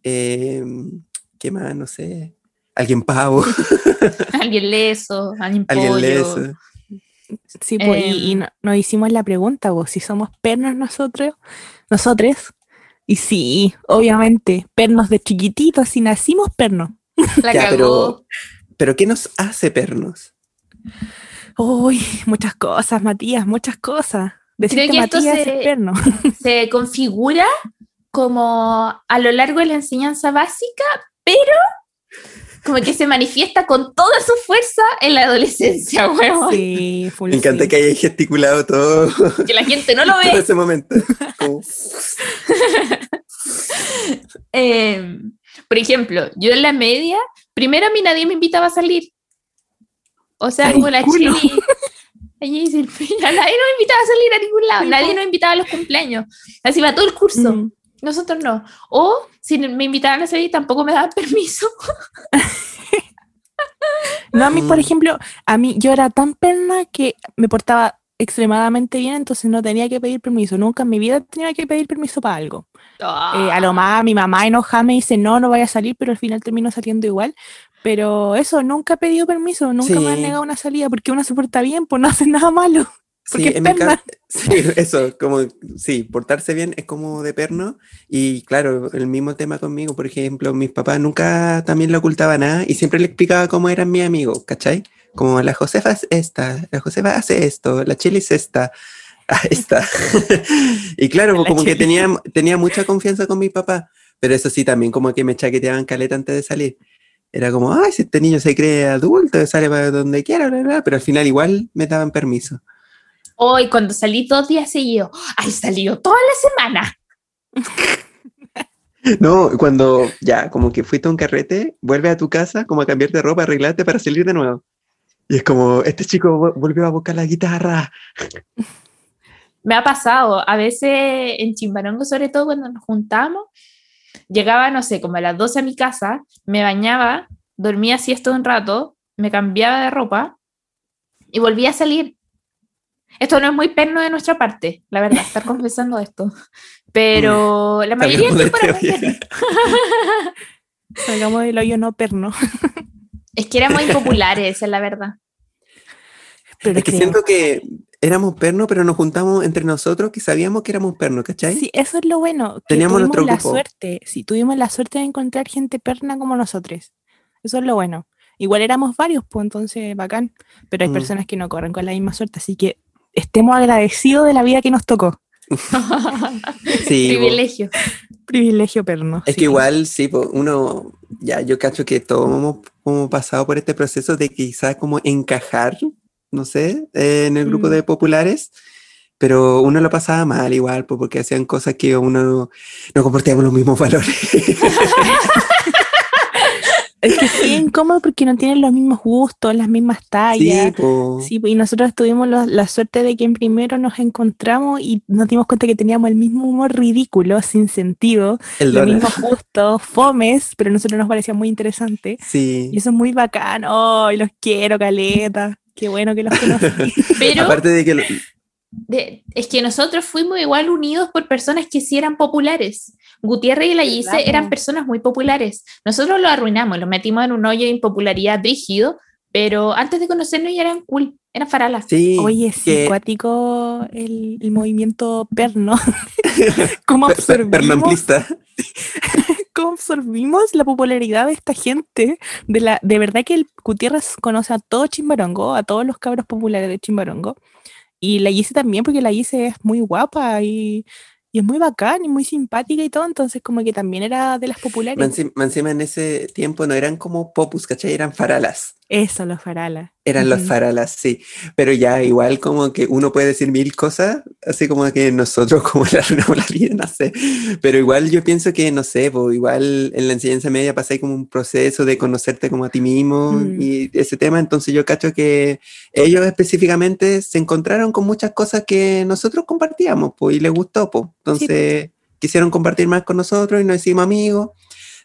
Em, ¿Qué más? No sé. Alguien pavo. alguien leso, alguien pollo. Alguien leso. Sí, pues, y, em. nos hicimos la pregunta, vos, si somos pernos nosotros, nosotros. Y sí, obviamente, pernos de chiquititos, si nacimos pernos. ya, pero, pero ¿qué nos hace pernos? Uy, muchas cosas, Matías, muchas cosas. Decir que, Matías se, se configura como a lo largo de la enseñanza básica, pero como que se manifiesta con toda su fuerza en la adolescencia, weón. Sí, full Me encanta sí. que hayas gesticulado todo Que la gente no lo en ve. ese momento. Eh, por ejemplo, yo en la media, primero a mí nadie me invitaba a salir. O sea, como la culo. chili. Allí dice el pillo, nadie nos invitaba a salir a ningún lado, nadie nos invitaba a los cumpleaños. Así va todo el curso. Mm. Nosotros no. O si me invitaban a salir, tampoco me daban permiso. No, a mí, por Mm. ejemplo, a mí yo era tan perna que me portaba extremadamente bien, entonces no tenía que pedir permiso. Nunca en mi vida tenía que pedir permiso para algo. Eh, a lo más, mi mamá enojada me dice, no, no vaya a salir, pero al final termino saliendo igual. Pero eso, nunca he pedido permiso, nunca me han Sí. negado una salida, porque uno se porta bien, pues no hace nada malo. Porque es en mi sí, eso, como, sí, portarse bien es como de perno. Y claro, el mismo tema conmigo, por ejemplo, mis papás nunca también le ocultaba nada y siempre le explicaba cómo eran mis amigos, ¿cachai? Como la Josefa es esta, la Josefa hace esto, la Chile es esta, ah, esta. y claro, La pues como que tenía, tenía mucha confianza con mi papá, pero eso sí, también como que me chaqueteaban caleta antes de salir. Era como, ay, si este niño se cree adulto, sale para donde quiera, bla, bla, bla", pero al final igual me daban permiso. Hoy, cuando salí dos días seguidos, ¡ay, salió toda la semana! No, cuando ya, como que fuiste a un carrete, vuelve a tu casa, como a cambiarte de ropa, arreglarte para salir de nuevo. Y es como, este chico vo- volvió a buscar la guitarra. Me ha pasado, a veces en Chimbarongo, sobre todo cuando nos juntamos, llegaba, no sé, como a las 12 a mi casa, me bañaba, dormía siesta un rato, me cambiaba de ropa y volvía a salir. Esto no es muy perno de nuestra parte, la verdad, estar confesando esto. Pero la mayoría del tiempo era perno. Salgamos del hoyo no perno. Es que éramos impopulares, esa es la verdad. Pero Es que creo- siento que éramos pernos, pero nos juntamos entre nosotros que sabíamos que éramos pernos, ¿cachai? Sí, eso es lo bueno. que Teníamos tuvimos nuestro la grupo. suerte. Sí, tuvimos la suerte de encontrar gente perna como nosotros. Eso es lo bueno. Igual éramos varios, pues entonces bacán. Pero hay Mm. personas que no corren con la misma suerte, así que estemos agradecidos de la vida que nos tocó. Sí. Privilegio. Privilegio perno. Es sí. que igual, sí, po, uno, ya yo cacho que todos hemos como pasado por este proceso de quizás como encajar, no sé, eh, en el grupo Mm. de populares, pero uno lo pasaba mal igual, po, porque hacían cosas que uno no, no compartíamos los mismos valores. Es que sí, incómodo porque no tienen los mismos gustos, las mismas sí, tallas. po. Sí, y nosotros tuvimos la, la suerte de que en primero nos encontramos y nos dimos cuenta que teníamos el mismo humor ridículo, sin sentido, el los mismos gustos, fomes, pero a nosotros nos parecía muy interesante. Sí. Y eso es muy bacán. ¡Ay, los quiero, caleta! Qué bueno que los conocí. Pero Aparte de que lo- de- es que nosotros fuimos igual unidos por personas que sí eran populares. Gutiérrez y la Gise Claro. eran personas muy populares. Nosotros lo arruinamos, los metimos en un hoyo de impopularidad brígido, pero antes de conocernos ya eran cool, eran faralas. sí, Oye, sí, que- el, el movimiento perno. ¿Cómo per- per- absorbimos, pernamplista. absorbimos la popularidad de esta gente? De, la, de verdad que el Gutiérrez conoce a todo Chimbarongo, a todos los cabros populares de Chimbarongo. Y la Gise también, porque la Gise es muy guapa y, y es muy bacán y muy simpática y todo, entonces como que también era de las populares. Encima en ese tiempo no eran como popus, ¿cachai? Eran faralas. Eso, los faralas. Eran los Ujú. faralas, sí. Pero ya igual como que uno puede decir mil cosas, así como que nosotros como le arruinamos la vida, no sé. Pero igual yo pienso que, no sé, pues igual en la enseñanza media pasáis como un proceso de conocerte como a ti mismo Mm. y ese tema, entonces yo cacho que ellos específicamente se encontraron con muchas cosas que nosotros compartíamos, pues, y les gustó, pues. Entonces quisieron compartir más con nosotros y nos hicimos amigos,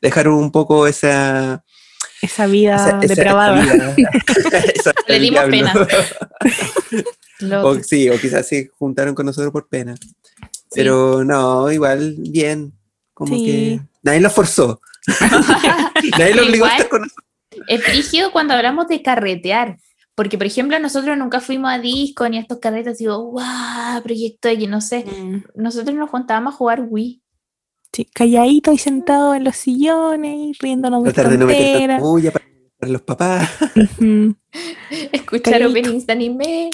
dejaron un poco esa... Esa vida esa- depravada. esa vida- esa Le dimos. Lo- O sí, o quizás se juntaron con nosotros por pena. Pero no, igual, bien. Como Sí. que nadie lo forzó. nadie lo obligó a Igual. estar con nosotros. Es brígido cuando hablamos de carretear. Porque, por ejemplo, nosotros nunca fuimos a disco ni a estos carretes, digo, wow, proyecto X, no sé. Mm. Nosotros nos juntábamos a jugar Wii. Sí, calladito y sentado en los sillones y riéndonos de Tratar de no meter bulla para los papás. Escuchar Calladito. openings de anime.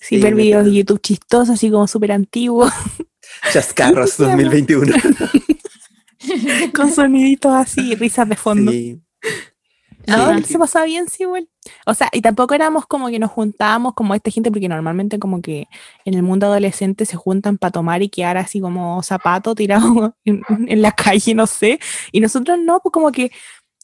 Sí, Sí, ver videos de. YouTube chistosos, así como súper antiguos. Chascarros 2021. Con soniditos así, risas de fondo. Sí. No, se pasaba bien, sí, igual. O sea, y tampoco éramos como que nos juntábamos como esta gente, porque normalmente como que en el mundo adolescente se juntan para tomar y quedar así como zapato tirado en, en, la calle, no sé. Y nosotros no, pues como que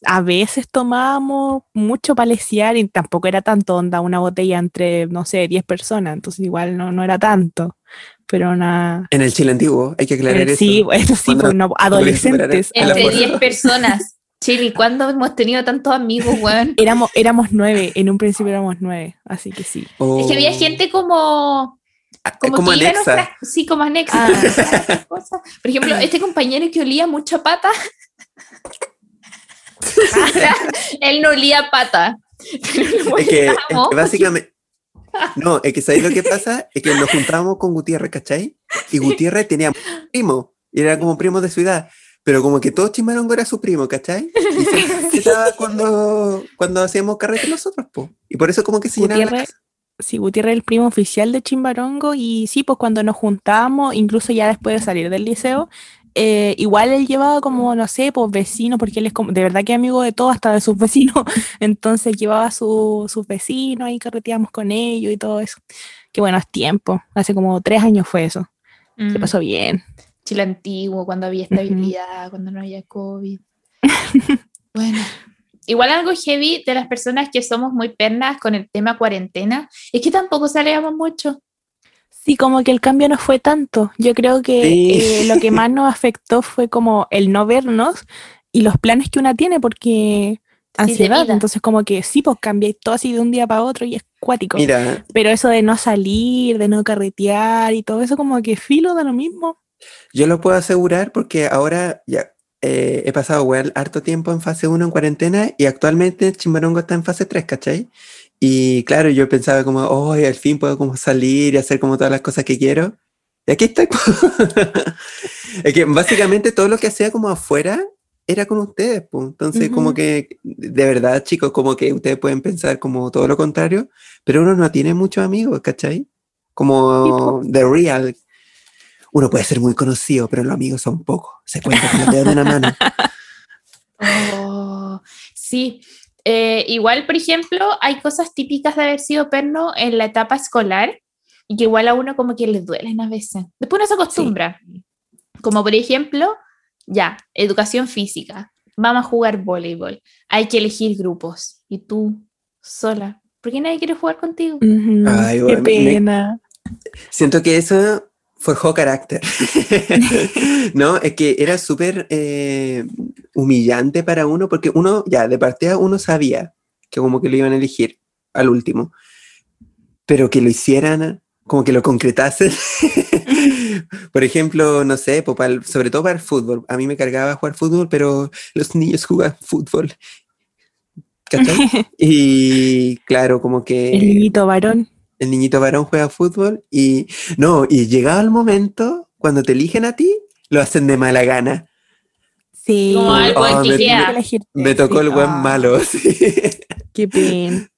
a veces tomábamos mucho para y tampoco era tanto onda una botella entre, no sé, 10 personas, entonces igual no, no era tanto. Pero nada. En el Chile antiguo, hay que aclarar eso. Sí, eso sí, pues, no, adolescentes. Entre 10 personas. Chile, ¿cuándo hemos tenido tantos amigos, weón? Éramos, éramos nueve, en un principio éramos nueve, así que sí. Es que había oh. gente como... Ah, como, como anexa. sí, como anexa. Ah. Por ejemplo, este compañero que olía mucha pata. Él no olía pata. Es que, básicamente... No, es que ¿sabéis lo que pasa? Es que nos juntábamos con Gutiérrez, ¿cachai? Y Gutiérrez tenía primo, y era como primo de su edad pero como que todo Chimbarongo era su primo, ¿cachai? Y se estaba cuando, cuando hacíamos carrete nosotros, po. Y por eso como que se llenaba la Sí, Gutiérrez es el primo oficial de Chimbarongo y sí, pues cuando nos juntábamos, incluso ya después de salir del liceo, eh, igual él llevaba como, no sé, pues vecinos, porque él es como, de verdad que amigo de todos, hasta de sus vecinos, entonces llevaba a su, sus vecinos y carreteamos con ellos y todo eso. Qué bueno, es tiempo, hace como tres años fue eso, se mm. pasó bien. Chile antiguo, cuando había estabilidad, cuando no había COVID. bueno, igual algo heavy de las personas que somos muy pernas con el tema cuarentena es que tampoco salíamos mucho. Sí, como que el cambio no fue tanto. Yo creo que eh, lo que más nos afectó fue como el no vernos y los planes que una tiene, porque ansiedad, entonces como que sí, pues cambiáis todo así de un día para otro y es cuático. Mira. Pero eso de no salir, de no carretear y todo eso como que filo da lo mismo. Yo lo puedo asegurar porque ahora ya eh, he pasado well, harto tiempo en fase 1 en cuarentena y actualmente Chimbarongo está en fase 3, ¿cachai? Y claro, yo pensaba como, oh, al fin puedo como salir y hacer como todas las cosas que quiero. Y aquí estoy. es que básicamente todo lo que hacía como afuera era con ustedes, pues. Entonces, como que, de verdad, chicos, como que ustedes pueden pensar como todo lo contrario, pero uno no tiene muchos amigos, ¿cachai? Como The Real, uno puede ser muy conocido, pero los amigos son pocos. Se cuenta con la de una mano. Oh, sí. Eh, igual, por ejemplo, hay cosas típicas de haber sido perno en la etapa escolar y que igual a uno como que le duelen a veces. Después uno se acostumbra. Como por ejemplo, ya, educación física. Vamos a jugar voleibol. Hay que elegir grupos. Y tú, sola. ¿Por qué nadie quiere jugar contigo? Ay, Qué pena. siento que eso forjó carácter. no, es que era súper eh, humillante para uno, porque uno, ya, de partida uno sabía que como que lo iban a elegir al último, pero que lo hicieran, como que lo concretasen. Por ejemplo, no sé, sobre todo para el fútbol. A mí me cargaba jugar fútbol, pero los niños juegan fútbol. y claro, como que... El niñito varón el niñito varón juega fútbol y no, y llegado el momento, cuando te eligen a ti, lo hacen de mala gana. Sí, Como oh, me, tocó el buen malo. Qué pena.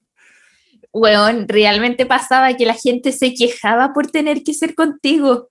Weón, realmente pasaba que la gente se quejaba por tener que ser contigo.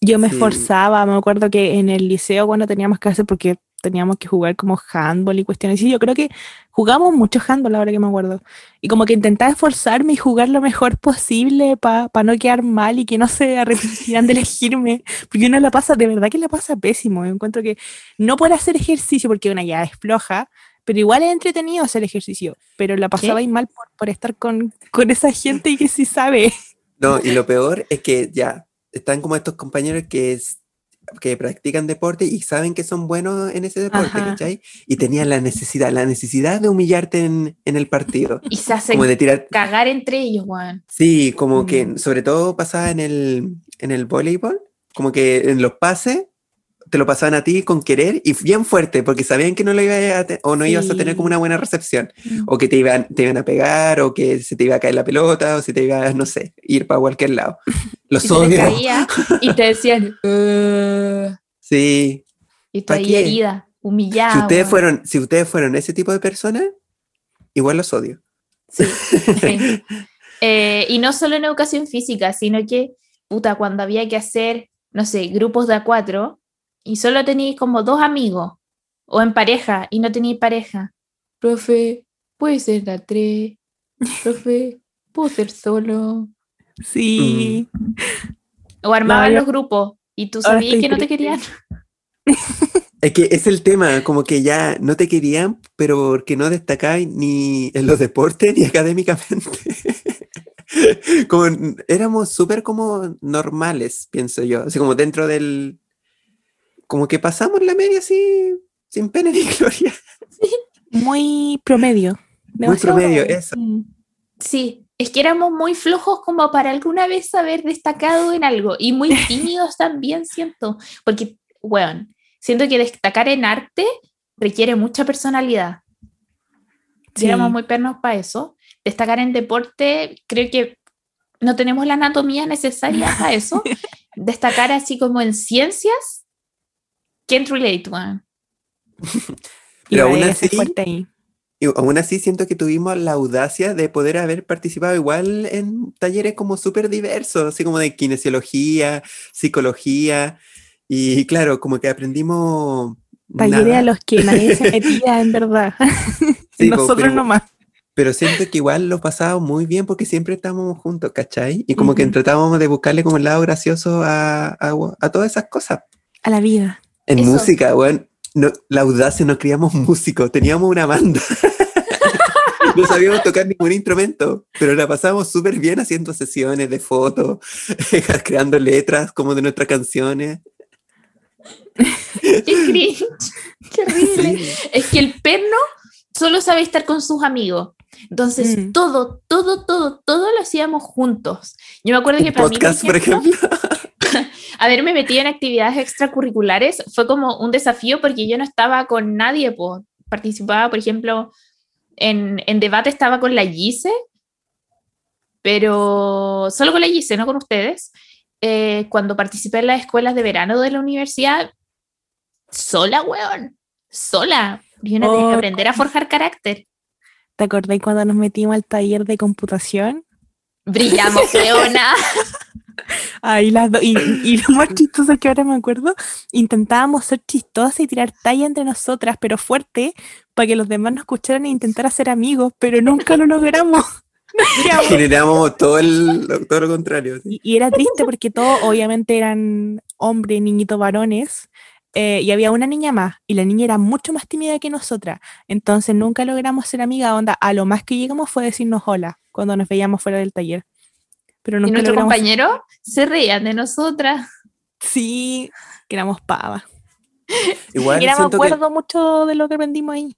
Yo me esforzaba, me acuerdo que en el liceo cuando teníamos que hacer, porque teníamos que jugar como handball y cuestiones. Y yo creo que jugamos mucho handball ahora que me acuerdo. Y como que intentaba esforzarme y jugar lo mejor posible para no quedar mal y que no se arrepintieran de elegirme. Porque uno la pasa, de verdad que la pasa pésimo. Yo encuentro que no puede hacer ejercicio porque una ya es floja, pero igual es entretenido hacer ejercicio. Pero la pasaba mal por, por estar con, con esa gente y que sí sabe. No, y lo peor es que ya están como estos compañeros que es, que practican deporte y saben que son buenos en ese deporte, ¿cachai? Y tenían la necesidad, la necesidad de humillarte en, en el partido. Y se hacen como de tirar... cagar entre ellos, Juan. Sí, como que sobre todo pasaba en el, en el voleibol, como que en los pases te lo pasaban a ti con querer y bien fuerte, porque sabían que no lo ibas a o no ibas a tener como una buena recepción, mm. o que te iban, te iban a pegar, o que se te iba a caer la pelota, o se te iba, no sé, ir para cualquier lado. Los y odio. y te decían, sí. Y tú ahí herida, humillada. Si ustedes, fueron, si ustedes fueron ese tipo de personas, igual los odio. Sí. Eh, y no solo en educación física, sino que, puta, cuando había que hacer no sé, grupos de a cuatro y solo tenéis como dos amigos o en pareja y no tenéis pareja. Profe, puede ser de a tres. Profe, puedo ser solo. Sí. O armaban los grupos y tú sabías que no te querían. Es que es el tema, como que ya no te querían, pero porque no destacáis ni en los deportes ni académicamente. como éramos súper como normales, pienso yo, así como dentro del... Como que pasamos la media así, sin pena ni gloria. Muy promedio. Muy promedio, eso. Mm. Sí, es que éramos muy flojos como para alguna vez haber destacado en algo y muy tímidos también, siento, porque, bueno, siento que destacar en arte requiere mucha personalidad. Sí. Éramos muy pernos para eso. Destacar en deporte, creo que no tenemos la anatomía necesaria para eso. destacar así como en ciencias, can't relate, one. Pero aún así, y aún así siento que tuvimos la audacia de poder haber participado igual en talleres como súper diversos, así como de kinesiología, psicología, y claro, como que aprendimos. Talleres a los que nadie se metía, en verdad. Nosotros nomás. Pero siento que igual lo pasábamos muy bien porque siempre estábamos juntos, ¿cachai? Y como que tratábamos de buscarle como el lado gracioso a, a, todas esas cosas. A la vida. En música, bueno, no, la audacia, nos criamos músicos, teníamos una banda. no sabíamos tocar ningún instrumento, pero la pasábamos súper bien haciendo sesiones de fotos, creando letras como de nuestras canciones. Qué cringe, qué horrible. Es que el perno solo sabe estar con sus amigos. Entonces, mm. todo, todo, todo, todo lo hacíamos juntos. Yo me acuerdo que para podcast, mí, por ejemplo, haberme metido en actividades extracurriculares fue como un desafío porque yo no estaba con nadie, pues participaba, por ejemplo, en, en debate estaba con la Gise, pero solo con la Gise, no con ustedes. Eh, cuando participé en las escuelas de verano de la universidad, sola, weón, sola. Yo no tenía que aprender a forjar carácter. ¿Te acordás cuando nos metimos al taller de computación? Brillamos, weona. Ahí las dos. Y, lo más chistoso que ahora me acuerdo, intentábamos ser chistosas y tirar talla entre nosotras, pero fuerte, para que los demás nos escucharan e intentar ser amigos, pero nunca lo logramos. Generamos todo, el, todo lo contrario. Y, era triste porque todos obviamente eran hombres, niñitos, varones, eh, y había una niña más, y la niña era mucho más tímida que nosotras, entonces nunca logramos ser amigas, onda, a lo más que llegamos fue decirnos hola cuando nos veíamos fuera del taller. Pero y nuestros compañeros se reían de nosotras. Sí, que éramos pavas. Igual y me acuerdo mucho de lo que aprendimos ahí.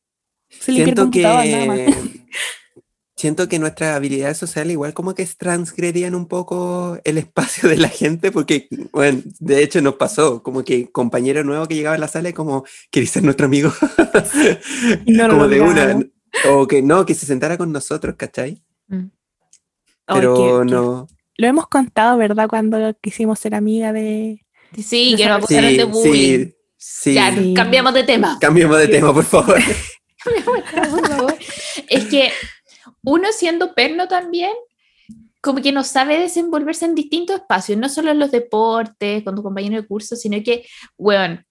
siento que, nada más. siento que nuestras habilidades sociales igual como que transgredían un poco el espacio de la gente, porque, bueno, de hecho nos pasó, como que compañero nuevo que llegaba a la sala y como, ¿queréis ser nuestro amigo? no, como de una, o que no, que se sentara con nosotros, ¿cachai? Mm. Pero no. Lo hemos contado, ¿verdad? Cuando quisimos ser amiga de... Sí, que nos acusaron de bullying. Sí, Ya, cambiamos de tema. Cambiamos de tema, por favor. es que uno siendo perno también, como que no sabe desenvolverse en distintos espacios, no solo en los deportes, con tu compañero de curso, sino que, weón,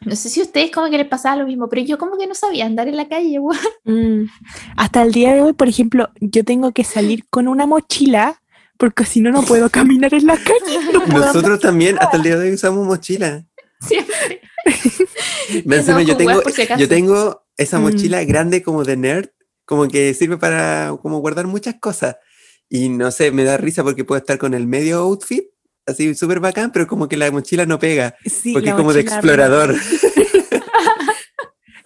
no sé si a ustedes como que les pasaba lo mismo, pero yo como que no sabía andar en la calle, weón. Mm. Hasta el día de hoy, por ejemplo, yo tengo que salir con una mochila porque si no, no puedo caminar en la calle. Nosotros también, hasta el día de hoy usamos mochila. Siempre. yo, tengo, yo tengo esa mm. mochila grande como de nerd como que sirve para como guardar muchas cosas. Y no sé, me da risa porque puedo estar con el medio outfit, así súper bacán, pero como que la mochila no pega, porque es como de explorador.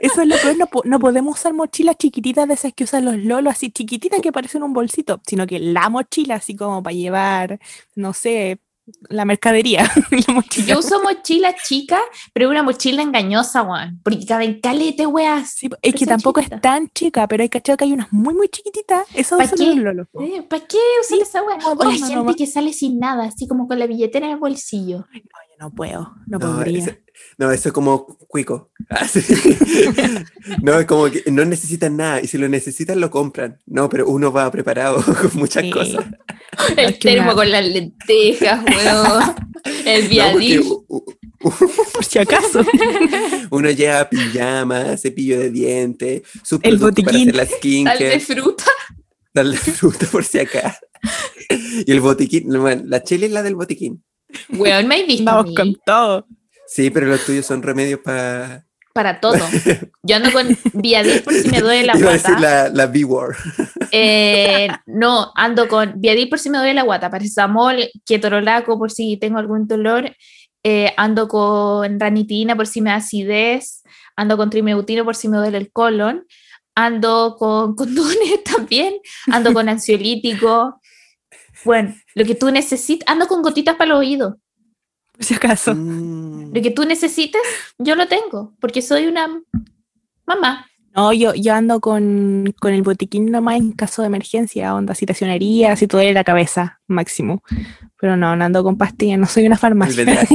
Eso es lo que no, no, podemos usar mochilas chiquititas de esas que usan los lolos, así chiquititas que parecen un bolsito, sino que la mochila, así como para llevar, no sé, la mercadería. Yo uso mochila chica, pero una mochila engañosa, Juan, porque caben calete, weas. es que tampoco es tan chica, pero hay cachado que hay unas muy, muy chiquititas. Eso ¿Para qué? ¿Para qué usar esa wea? O la gente que sale sin nada, así como con la billetera en el bolsillo. no puedo, no, podría. no, eso es como cuico. no, es como que no necesitan nada y si lo necesitan lo compran. No, pero uno va preparado con muchas cosas. El termo con las lentejas, weón. El viadín. por si acaso. Uno lleva pijama, cepillo de dientes, el botiquín, para hacer la de fruta. Dale fruta por si acaso. Y el botiquín, la chile es la del botiquín. Weón, me he visto. Vamos con todo. Sí, pero los tuyos son remedios para. Para todo. Yo ando con Viadil por si me duele la guata. Iba a decir la, B-War. Eh, no, ando con Viadil por si me duele la guata, paracetamol, ketorolaco por si tengo algún dolor, eh, ando con ranitina por si me da acidez, ando con trimeutino por si me duele el colon, ando con condones también, ando con ansiolítico. Bueno, lo que tú necesitas, ando con gotitas para el oído. Por si acaso. Mm. Lo que tú necesites, yo lo tengo, porque soy una mamá. No, yo, yo ando con, con el botiquín nomás en caso de emergencia, onda, si te si duele la cabeza, máximo. Pero no, no ando con pastillas, no soy una farmacia.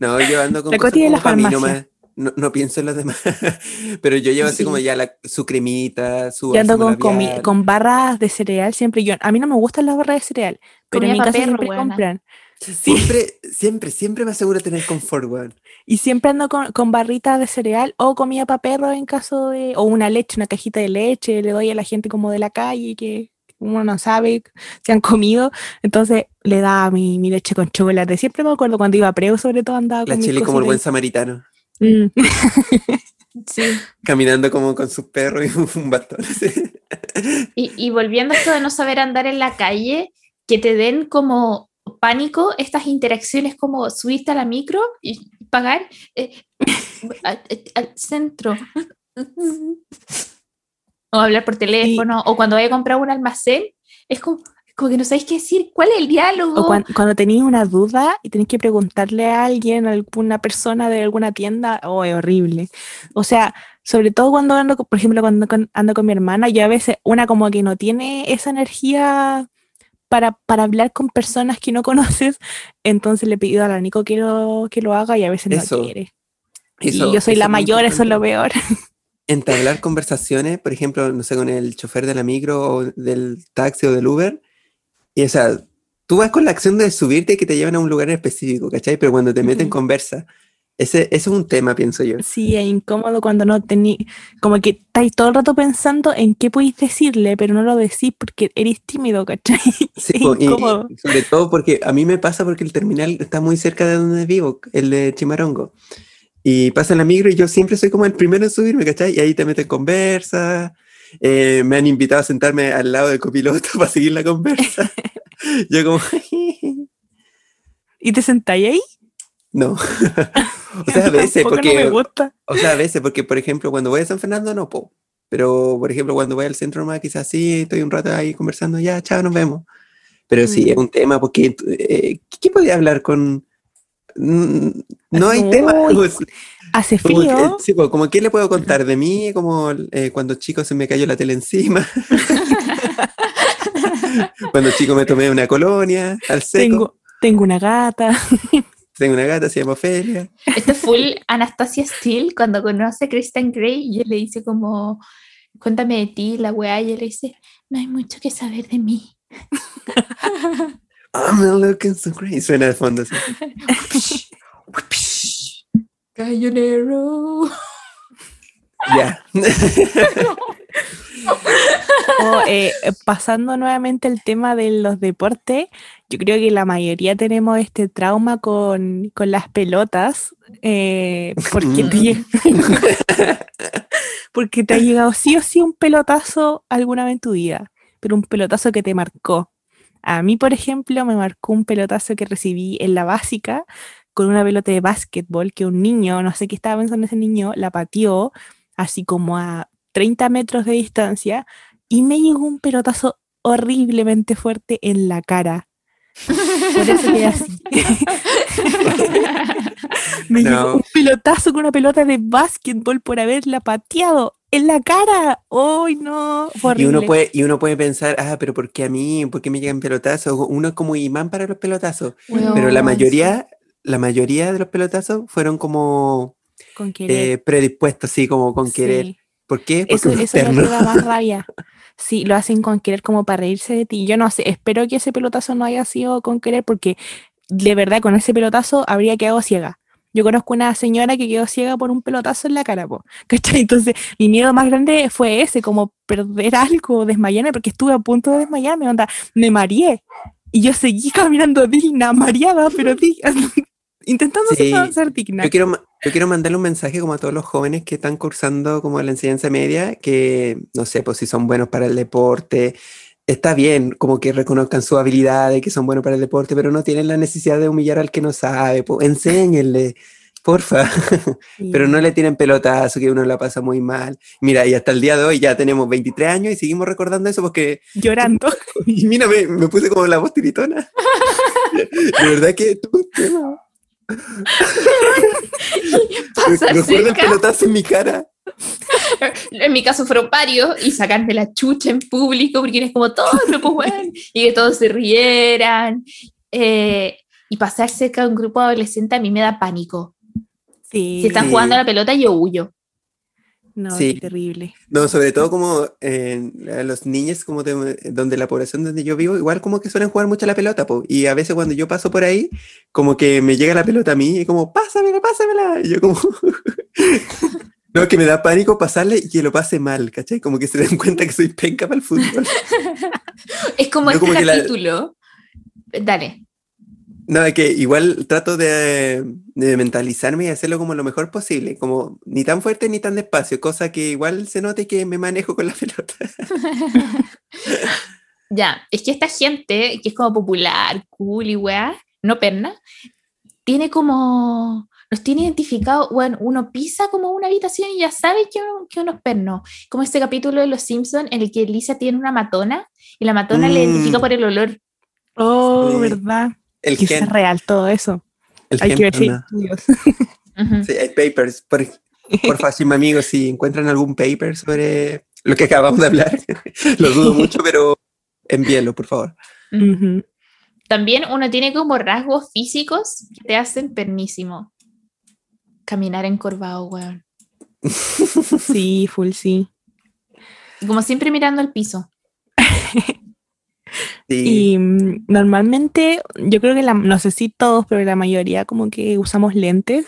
no, yo ando con la cosas de la farmacia no, no, pienso en los demás, pero yo llevo así como ya la, su cremita, su... Yo ando con, con, barras de cereal siempre. Yo, a mí no me gustan las barras de cereal, pero en mi casa siempre compran. Siempre, siempre, siempre me aseguro tener confort, weón. Y siempre ando con, con barritas de cereal o comida para perro en caso de... O una leche, una cajita de leche, le doy a la gente como de la calle que uno no sabe si han comido, entonces le da mi, mi leche con chocolate. Siempre me acuerdo cuando iba a preo, sobre todo andaba la chile como el buen samaritano. Mm. sí. Caminando como con sus perros y un bastón. Y, y, volviendo a esto de no saber andar en la calle, que te den como pánico estas interacciones como subiste a la micro y pagar eh, al, centro. o hablar por teléfono, o cuando vaya a comprar un almacén, es como, como que no sabéis qué decir, ¿cuál es el diálogo? O cuando, cuando tenéis una duda y tenéis que preguntarle a alguien, a alguna persona de alguna tienda, oh, es horrible. O sea, sobre todo cuando ando, por ejemplo, cuando ando con mi hermana, yo a veces una como que no tiene esa energía para, para hablar con personas que no conoces, entonces le pido a la Nico que lo, que lo haga y a veces no quiere. y yo soy la mayor, eso es lo peor. Entablar conversaciones, por ejemplo, no sé, con el chofer de la micro o del taxi o del Uber, y o sea, tú vas con la acción de subirte y que te llevan a un lugar específico, ¿cachai? Pero cuando te meten en conversa, ese, es un tema, pienso yo. Sí, es incómodo cuando no tenéis, como que estáis todo el rato pensando en qué podéis decirle, pero no lo decís porque eres tímido, ¿cachai? Sí, y, sobre todo porque a mí me pasa porque el terminal está muy cerca de donde vivo, el de Chimarongo. Y pasa la micro y yo siempre soy como el primero en subirme, ¿cachai? Y ahí te meten conversa, eh, me han invitado a sentarme al lado del copiloto para seguir la conversa. Yo como... ¿Y te sentáis ahí? No. o sea, a veces porque... O sea, a veces porque, por ejemplo, cuando voy a San Fernando no puedo. Pero, por ejemplo, cuando voy al centro más quizás sí, estoy un rato ahí conversando, ya, chao, nos vemos. Pero sí, mm. es un tema porque... Eh, ¿Qué podía hablar con...? No hay tema. Pues, Hace frío. sí, pues, como ¿qué le puedo contar de mí? Como eh, cuando chico se me cayó la tele encima. cuando chico me tomé una colonia al seco. Tengo, tengo una gata. tengo una gata, se llama Ofelia. Esto es full Anastasia Steele cuando conoce a Kristen Gray y él le dice como, cuéntame de ti, la weá, y él le dice, no hay mucho que saber de mí. I'm looking so great. Suena de fondo así. Cayonero. Ya. Oh, eh, pasando nuevamente el tema de los deportes, yo creo que la mayoría tenemos este trauma con, con las pelotas, eh, porque, te, porque te ha llegado sí o sí un pelotazo alguna vez en tu vida, pero un pelotazo que te marcó. A mí, por ejemplo, me marcó un pelotazo que recibí en la básica con una pelota de básquetbol que un niño, no sé qué estaba pensando ese niño, la pateó así como a 30 metros de distancia y me llegó un pelotazo horriblemente fuerte en la cara. Por eso quedé así. me llegó un pelotazo con una pelota de básquetbol por haberla pateado en la cara. ¡Ay, no! Y uno, puede, y uno puede pensar, ah, pero ¿por qué a mí? ¿Por qué me llegan pelotazos? Uno es como imán para los pelotazos. pero la mayoría la mayoría de los pelotazos fueron como Con eh, predispuestos, así como con querer. Sí. ¿Por qué? Porque Eso, eso que da más rabia. Sí, lo hacen con querer como para reírse de ti. Yo no sé, espero que ese pelotazo no haya sido con querer porque de verdad con ese pelotazo habría quedado ciega. Yo conozco una señora que quedó ciega por un pelotazo en la cara, po, ¿cachai? Entonces, mi miedo más grande fue ese, como perder algo, desmayarme, porque estuve a punto de desmayarme, onda, me mareé. Y yo seguí caminando digna, mareada, pero digna, intentando Sí, ser- digna. Yo quiero, yo quiero mandarle un mensaje como a todos los jóvenes que están cursando como la enseñanza media, que no sé, pues si son buenos para el deporte, está bien como que reconozcan sus habilidades, que son buenos para el deporte, pero no tienen la necesidad de humillar al que no sabe, pues enséñenle, porfa, Sí. pero no le tienen pelotazo, que uno la pasa muy mal. Mira, y hasta el día de hoy ya tenemos 23 años y seguimos recordando eso porque, Llorando. y mira, me, me puse como la voz tiritona. De verdad que tuve un tema. Acá. pelotazo en mi cara. En mi caso fueron varios y sacarme la chucha en público porque eres como todos, no pues weón, y que todos se rieran. eh, y pasar cerca de un grupo adolescente a mí me da pánico. Sí. Si están jugando a la pelota, yo huyo. No, Sí. qué terrible. No, sobre todo como los niños como de- donde la población donde yo vivo, igual como que suelen jugar mucho a la pelota, po, y a veces cuando yo paso por ahí, como que me llega la pelota a mí y como, pásamela, pásamela, y yo como, no, que me da pánico pasarle y que lo pase mal, ¿cachai? Como que se den cuenta que soy penca para el fútbol. Es como Yo este como que la- capítulo. Dale. No, es que igual trato de, de mentalizarme y hacerlo como lo mejor posible, como ni tan fuerte ni tan despacio, cosa que igual se note que me manejo con la pelota. Ya, es que esta gente que es como popular, cool y weá, no perna, tiene como, los tiene identificado, bueno, uno pisa como una habitación y ya sabe que uno, que uno es perno. Como este capítulo de Los Simpsons en el que Lisa tiene una matona y la matona le identifica Mm. por el olor. Oh, Sí. ¿verdad? El gen, es real todo eso. el Hay gen que ver si hay perna. estudios. Ujú. Sí, hay papers. Por, por favor, amigos, si encuentran algún paper sobre lo que acabamos de hablar, lo dudo mucho, pero envíenlo, por favor. También uno tiene como rasgos físicos que te hacen pernísimo. Caminar encorvado, weón. Sí, full sí. Y Como siempre mirando al piso. Sí, Y mm, normalmente, yo creo que la, no sé si todos, pero la mayoría como que usamos lentes.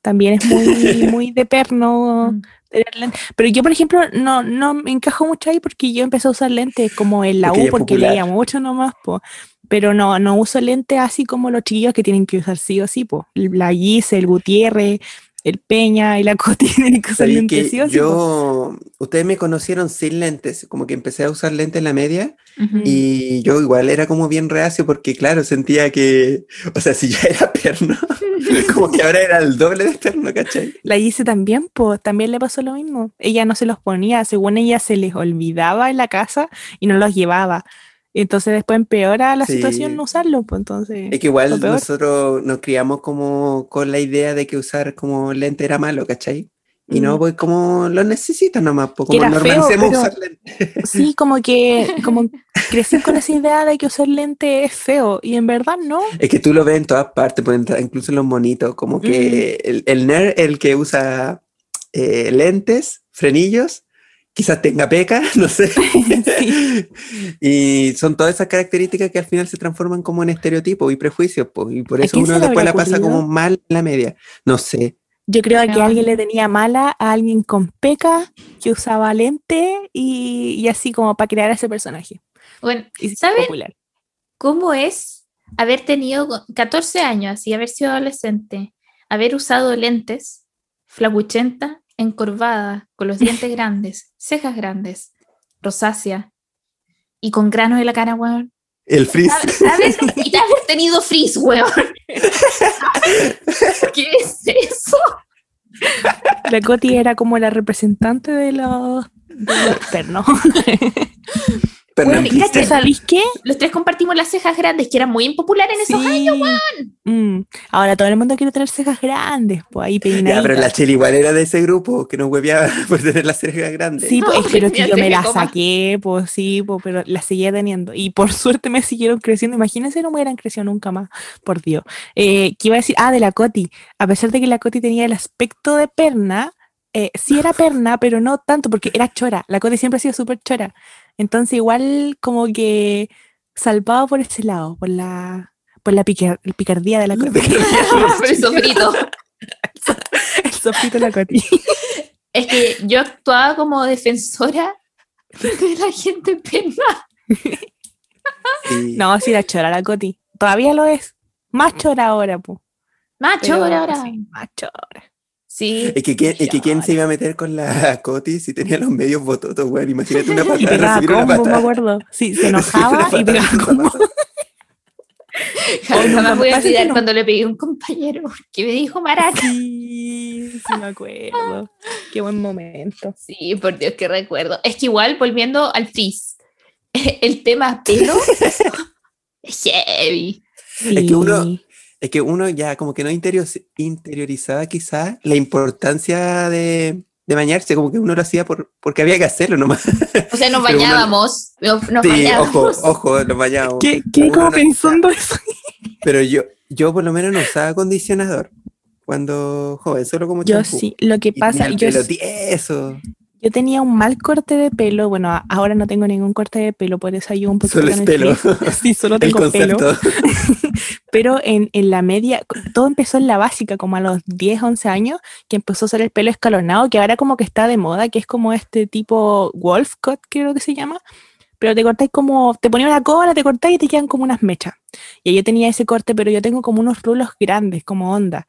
También es muy, muy de perno Mm. tener lentes. Pero yo, por ejemplo, no, no me encajo mucho ahí porque yo empecé a usar lentes como en la Porque U porque leía mucho nomás, po. Pero no, no uso lentes así como los chiquillos que tienen que usar sí o sí, po. La Gise, el Gutiérrez, el Peña y la Coti tienen que yo, ustedes me conocieron sin lentes, como que empecé a usar lentes en la media y yo igual era como bien reacio porque claro, sentía que, o sea, si ya era perno, como que ahora era el doble de perno, ¿cachai? La Gise también, pues también le pasó lo mismo. Ella no se los ponía, según ella se les olvidaba en la casa y no los llevaba. Entonces después empeora la Sí. situación no usarlo, pues entonces. Es que igual nosotros nos criamos como con la idea de que usar como lente era malo, ¿cachai? Y no, Mm. pues como lo necesitan nomás, pues como feo, normalicemos pero- usar lentes. Sí, como que como crecí con esa idea de que usar lente es feo y en verdad no. Es que tú lo ves en todas partes, pues, incluso en los monitos, como que el, el nerd, el que usa eh, lentes, frenillos, quizás tenga peca, no sé. Sí. Y son todas esas características que al final se transforman como en estereotipos y prejuicios, pues, y por ¿A eso uno después la pasa como mal en la media. No sé. Yo creo que No. alguien le tenía mala a alguien con peca que usaba lente y, y así como para crear a ese personaje. Bueno, ¿saben popular. cómo es haber tenido 14 años y haber sido adolescente, haber usado lentes, flacuchenta, encorvada, con los dientes grandes, cejas grandes, rosácea y con granos en la cara, weón? El frizz. Y haber tenido frizz, weón. ¿Qué es eso? La Coti era como la representante de los, de los pernos. Pero Bueno, cacha, ¿Sabéis qué? Los tres compartimos las cejas grandes, que eran muy impopulares en esos años, weón. Mm, Ahora todo el mundo quiere tener cejas grandes, pues ahí Ya, pero peinaditas. la Cheli igual era de ese grupo que nos hueveaba por tener las cejas grandes. Sí, pues, pero que yo me que la coma. saqué, pues sí, pues, pero la seguía teniendo. Y por suerte me siguieron creciendo. Imagínense, no me hubieran crecido nunca más, por Dios. Eh, ¿Qué iba a decir? Ah, de la Coti. A pesar de que la Coti tenía el aspecto de perna, eh, sí era perna, pero no tanto, porque era chora. La Coti siempre ha sido súper chora. Entonces, igual como que salvado por ese lado, por la, por la picar- picardía de la Coti. Por el sofrito. el sofrito de la Coti. Es que yo actuaba como defensora de la gente pena. Sí. No, sí era chora la Coti. Todavía lo es. Más chora ahora, pues. Macho, ahora, ahora. Sí, más chora. Sí. Es que, ¿quién, es que quién se iba a meter con la Coti si tenía los medios bototos, weón. Imagínate una Y patada, pegaba recibir una combo, me patada. acuerdo. Sí, se enojaba y patada pegaba combo. Jamás no, me voy a olvidar no. cuando le pegué a un compañero que me dijo maraca. Sí, sí me acuerdo. Qué buen momento. Sí, por Dios, que recuerdo. Es que igual, volviendo al frizz, el tema pelo es heavy. Es que uno- Sí. Es que uno ya como que no interior, interiorizaba quizás la importancia de, de bañarse, como que uno lo hacía por, porque había que hacerlo nomás. O sea, nos Pero uno- bañábamos. Nos, nos Sí, ojo, bañábamos. ojo, nos bañábamos. ¿Qué, qué como no- pensando eso? Pero yo, yo por lo menos no usaba acondicionador cuando joven, solo como Yo champú. sí, lo que Y pasa, el yo, sí-. Yo tenía un mal corte de pelo. Bueno, ahora no tengo ningún corte de pelo, por eso ayudo un poquito Solo es pelo. Sí, solo tengo pelo. Pero en, en la media, todo empezó en la básica, como a los 10, 11 años, que empezó a usar el pelo escalonado, que ahora como que está de moda, que es como este tipo wolf cut, creo que se llama. Pero te cortáis como, te ponía una cola, te cortáis y te quedan como unas mechas. Y yo tenía ese corte, pero yo tengo como unos rulos grandes, como onda.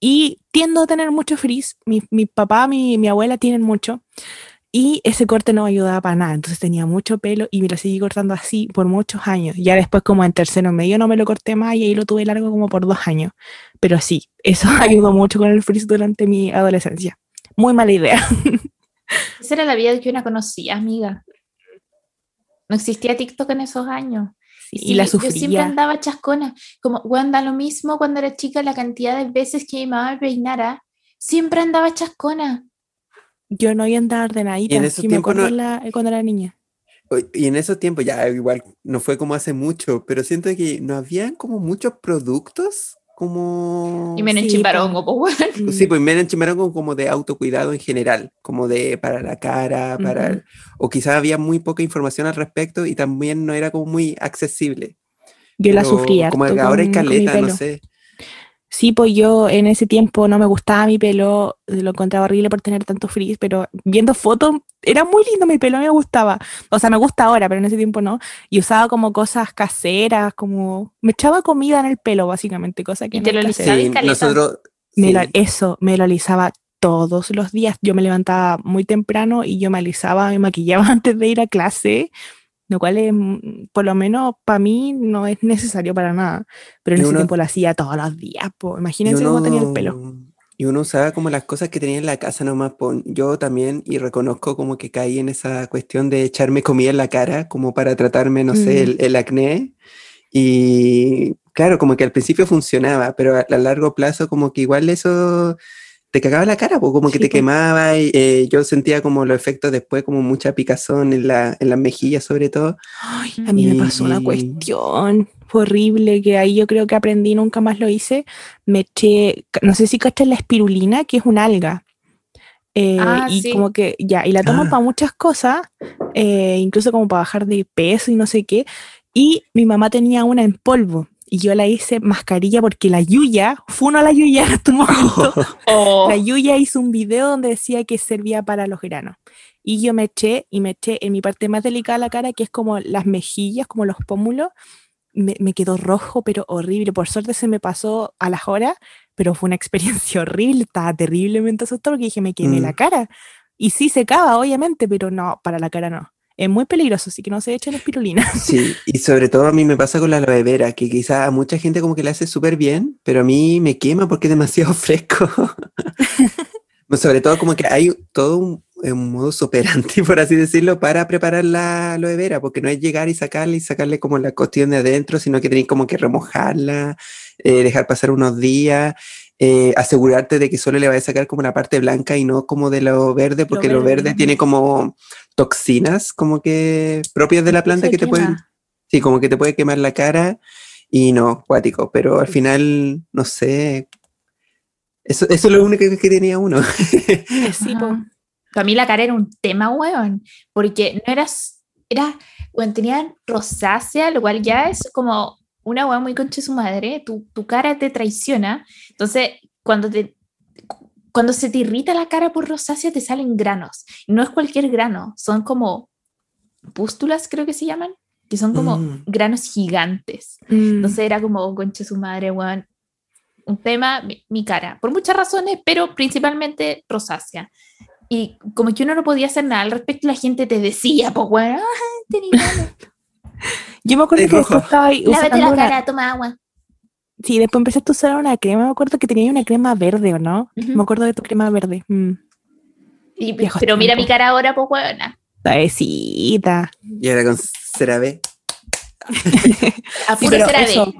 Y tiendo a tener mucho frizz. Mi, mi papá, mi, mi abuela tienen mucho. Y ese corte no ayudaba para nada. Entonces tenía mucho pelo y me lo seguí cortando así por muchos años. Ya después, como en tercero medio, no me lo corté más y ahí lo tuve largo como por dos años. Pero sí, eso ayudó mucho con el frizz durante mi adolescencia. Muy mala idea. Esa era la vida que una conocía, amiga. No existía TikTok en esos años. Y la Sí, Yo siempre sufría. andaba chascona. Como, bueno, da lo mismo cuando era chica, la cantidad de veces que mi mamá me peinara, siempre andaba chascona. Yo no iba a andar ordenadita. Y en esos sí, tiempos no- la- cuando era niña. Y en esos tiempos, ya igual no fue como hace mucho, pero siento que no habían como muchos productos como... Y me Sí, chimbarongo, pues, bueno. Sí, pues me chimaron como de autocuidado en general, como de para la cara, para... O quizás había muy poca información al respecto y también no era como muy accesible. Yo la sufría. Como harto que ahora hay con- con mi caleta, no sé. Sí, pues yo en ese tiempo no me gustaba mi pelo, lo encontraba horrible por tener tanto frizz, pero viendo fotos era muy lindo mi pelo, me gustaba. O sea, me gusta ahora, pero en ese tiempo no. Y usaba como cosas caseras, como me echaba comida en el pelo, básicamente, cosa que Y no te lo alisaba. hacer. ¿Sabes, Sí, nosotros... Me lo- sí. eso, me lo alisaba todos los días. Yo me levantaba muy temprano y yo me alisaba, me maquillaba antes de ir a clase, lo cual es, mm, por lo menos para mí no es necesario para nada. Pero en Y ese uno- tiempo lo hacía todos los días. po. Imagínense cómo tenía el pelo. uno- Y uno usaba como las cosas que tenía en la casa nomás. pon- Yo también, y reconozco como que caí en esa cuestión de echarme comida en la cara, como para tratarme, no sé, Mm. el, el acné. Y claro, como que al principio funcionaba, pero a, a largo plazo como que igual eso te cagaba la cara, po, como que Sí, te po. quemaba y eh, yo sentía como los efectos después, como mucha picazón en, la, en las mejillas sobre todo. Ay, a mí me pasó una cuestión fue horrible que ahí yo creo que aprendí, nunca más lo hice. Me eché, no sé si cachas la espirulina, que es una alga. Eh, Ah, y sí. como que ya, y la tomo Ah. para muchas cosas, eh, incluso como para bajar de peso y no sé qué. Y mi mamá tenía una en polvo. Y yo la hice mascarilla porque la Yuya, funo a la Yuya en este momento, Oh. la Yuya hizo un video donde decía que servía para los granos. Y yo me eché, y me eché en mi parte más delicada de la cara, que es como las mejillas, como los pómulos. Me, me quedó rojo, pero horrible. Por suerte se me pasó a las horas, pero fue una experiencia horrible. Estaba terriblemente asustada porque dije, me quemé Mm. la cara. Y sí secaba, obviamente, pero no, para la cara no. Es muy peligroso, así que no se echen espirulina. Sí, y sobre todo a mí me pasa con la aloe vera, que quizá a mucha gente como que le hace súper bien, pero a mí me quema porque es demasiado fresco. Sobre todo como que hay todo un, un modus operandi, por así decirlo, para preparar la aloe vera, porque no es llegar y sacarle y sacarle como la cuestión de adentro, sino que tenéis como que remojarla, eh, dejar pasar unos días, eh, asegurarte de que solo le vaya a sacar como la parte blanca y no como de lo verde, porque lo verde, tiene como toxinas como que propias de la planta que te pueden, sí, como que te puede quemar la cara y no, cuático, pero al final, no sé, eso, eso es lo único que tenía uno. sí, Para mí la cara era un tema, weón, porque no eras, era, bueno, tenían rosácea, lo cual ya es como una weá muy concha de su madre, tu, tu, cara te traiciona, entonces cuando te... Cuando se te irrita la cara por rosácea te salen granos. No es cualquier grano, son como pústulas creo que se llaman, que son como mm. granos gigantes. Mm. Entonces era como concha de su madre, weón. Un tema, mi, cara, por muchas razones, pero principalmente rosácea. Y como que uno no podía hacer nada al respecto, la gente te decía, pues, weón, tenía yo me acuerdo que después estaba ahí Lávate la cara, toma agua. Sí, después empezaste a usar una crema. Me acuerdo que tenía una crema verde, ¿o no? Me acuerdo de tu crema verde. Mm. pero mira mi cara ahora, pues, buena. Suavecita. Y ahora con CeraVe. a puro CeraVe.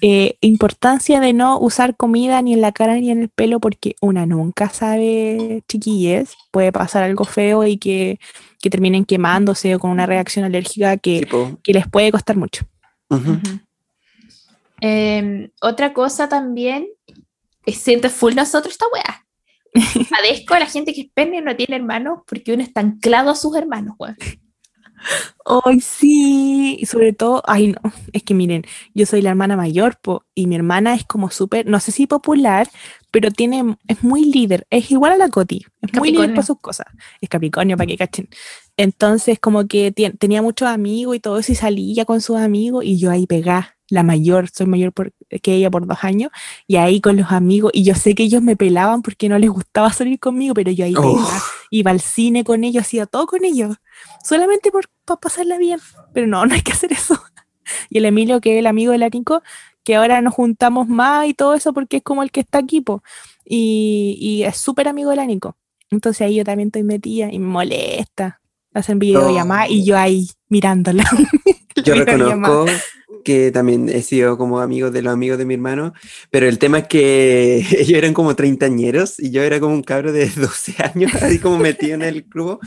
Eh, importancia de no usar comida ni en la cara ni en el pelo porque una nunca sabe, chiquilles, puede pasar algo feo y que, que terminen quemándose o con una reacción alérgica que, que les puede costar mucho. Em, otra cosa también, es siente full nosotros esta weá. Padezco a la gente que es pene y no tiene hermanos porque uno está anclado a sus hermanos, weá. Ay, sí, y sobre todo, ay, no, es que miren, yo soy la hermana mayor po, y mi hermana es como súper, no sé si popular, pero tiene, es muy líder, es igual a la Coti, es muy líder por sus cosas, es Capricornio, para que cachen. Entonces, como que tenía muchos amigos y todo eso, y salía con sus amigos, y yo ahí pegá, la mayor, soy mayor que ella por dos años, y ahí con los amigos, y yo sé que ellos me pelaban porque no les gustaba salir conmigo, pero yo ahí iba al cine con ellos, hacía todo con ellos, solamente por, pasarla bien, pero no, no hay que hacer eso. Y el Emilio, que es el amigo del Nico, que ahora nos juntamos más y todo eso porque es como el que está aquí, y, y, es súper amigo del Nico. Entonces ahí yo también estoy metida y me molesta. Hacen videollamadas y yo ahí mirándola. Yo reconozco que también he sido como amigo de los amigos de mi hermano, pero el tema es que ellos eran como treintañeros y yo era como un cabro de 12 años, así como metido en el club.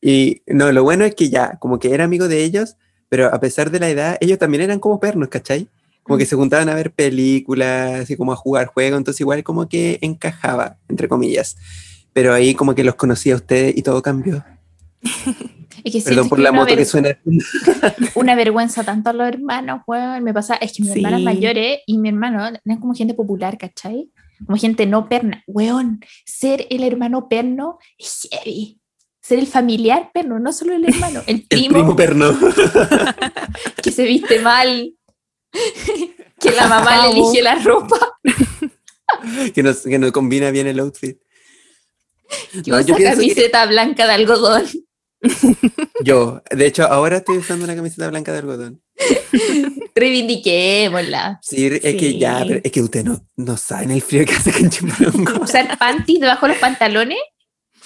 Y no, lo bueno es que ya, como que era amigo de ellos, pero a pesar de la edad, ellos también eran como pernos, ¿cachai? Como que se juntaban a ver películas, así como a jugar juegos, entonces igual como que encajaba, entre comillas. Pero ahí como que los conocía a ustedes y todo cambió. Perdón por la moto que suena. una vergüenza tanto a los hermanos, weón. Me pasa, es que mi hermana mayor y mi hermano eran como gente popular, ¿cachai? Como gente no perna. Weón, ser el hermano perno es heavy. Ser el familiar perno, no solo el hermano, el primo. El primo perno. que se viste mal. que la mamá le elige la ropa. que, no, que no combina bien el outfit. Que usa camiseta blanca de algodón. Yo, de hecho, ahora estoy usando una camiseta blanca de algodón. Reivindiquémosla. Sí, es que ya, es que usted no, no saben el frío que hace con. Usar panties debajo de los pantalones,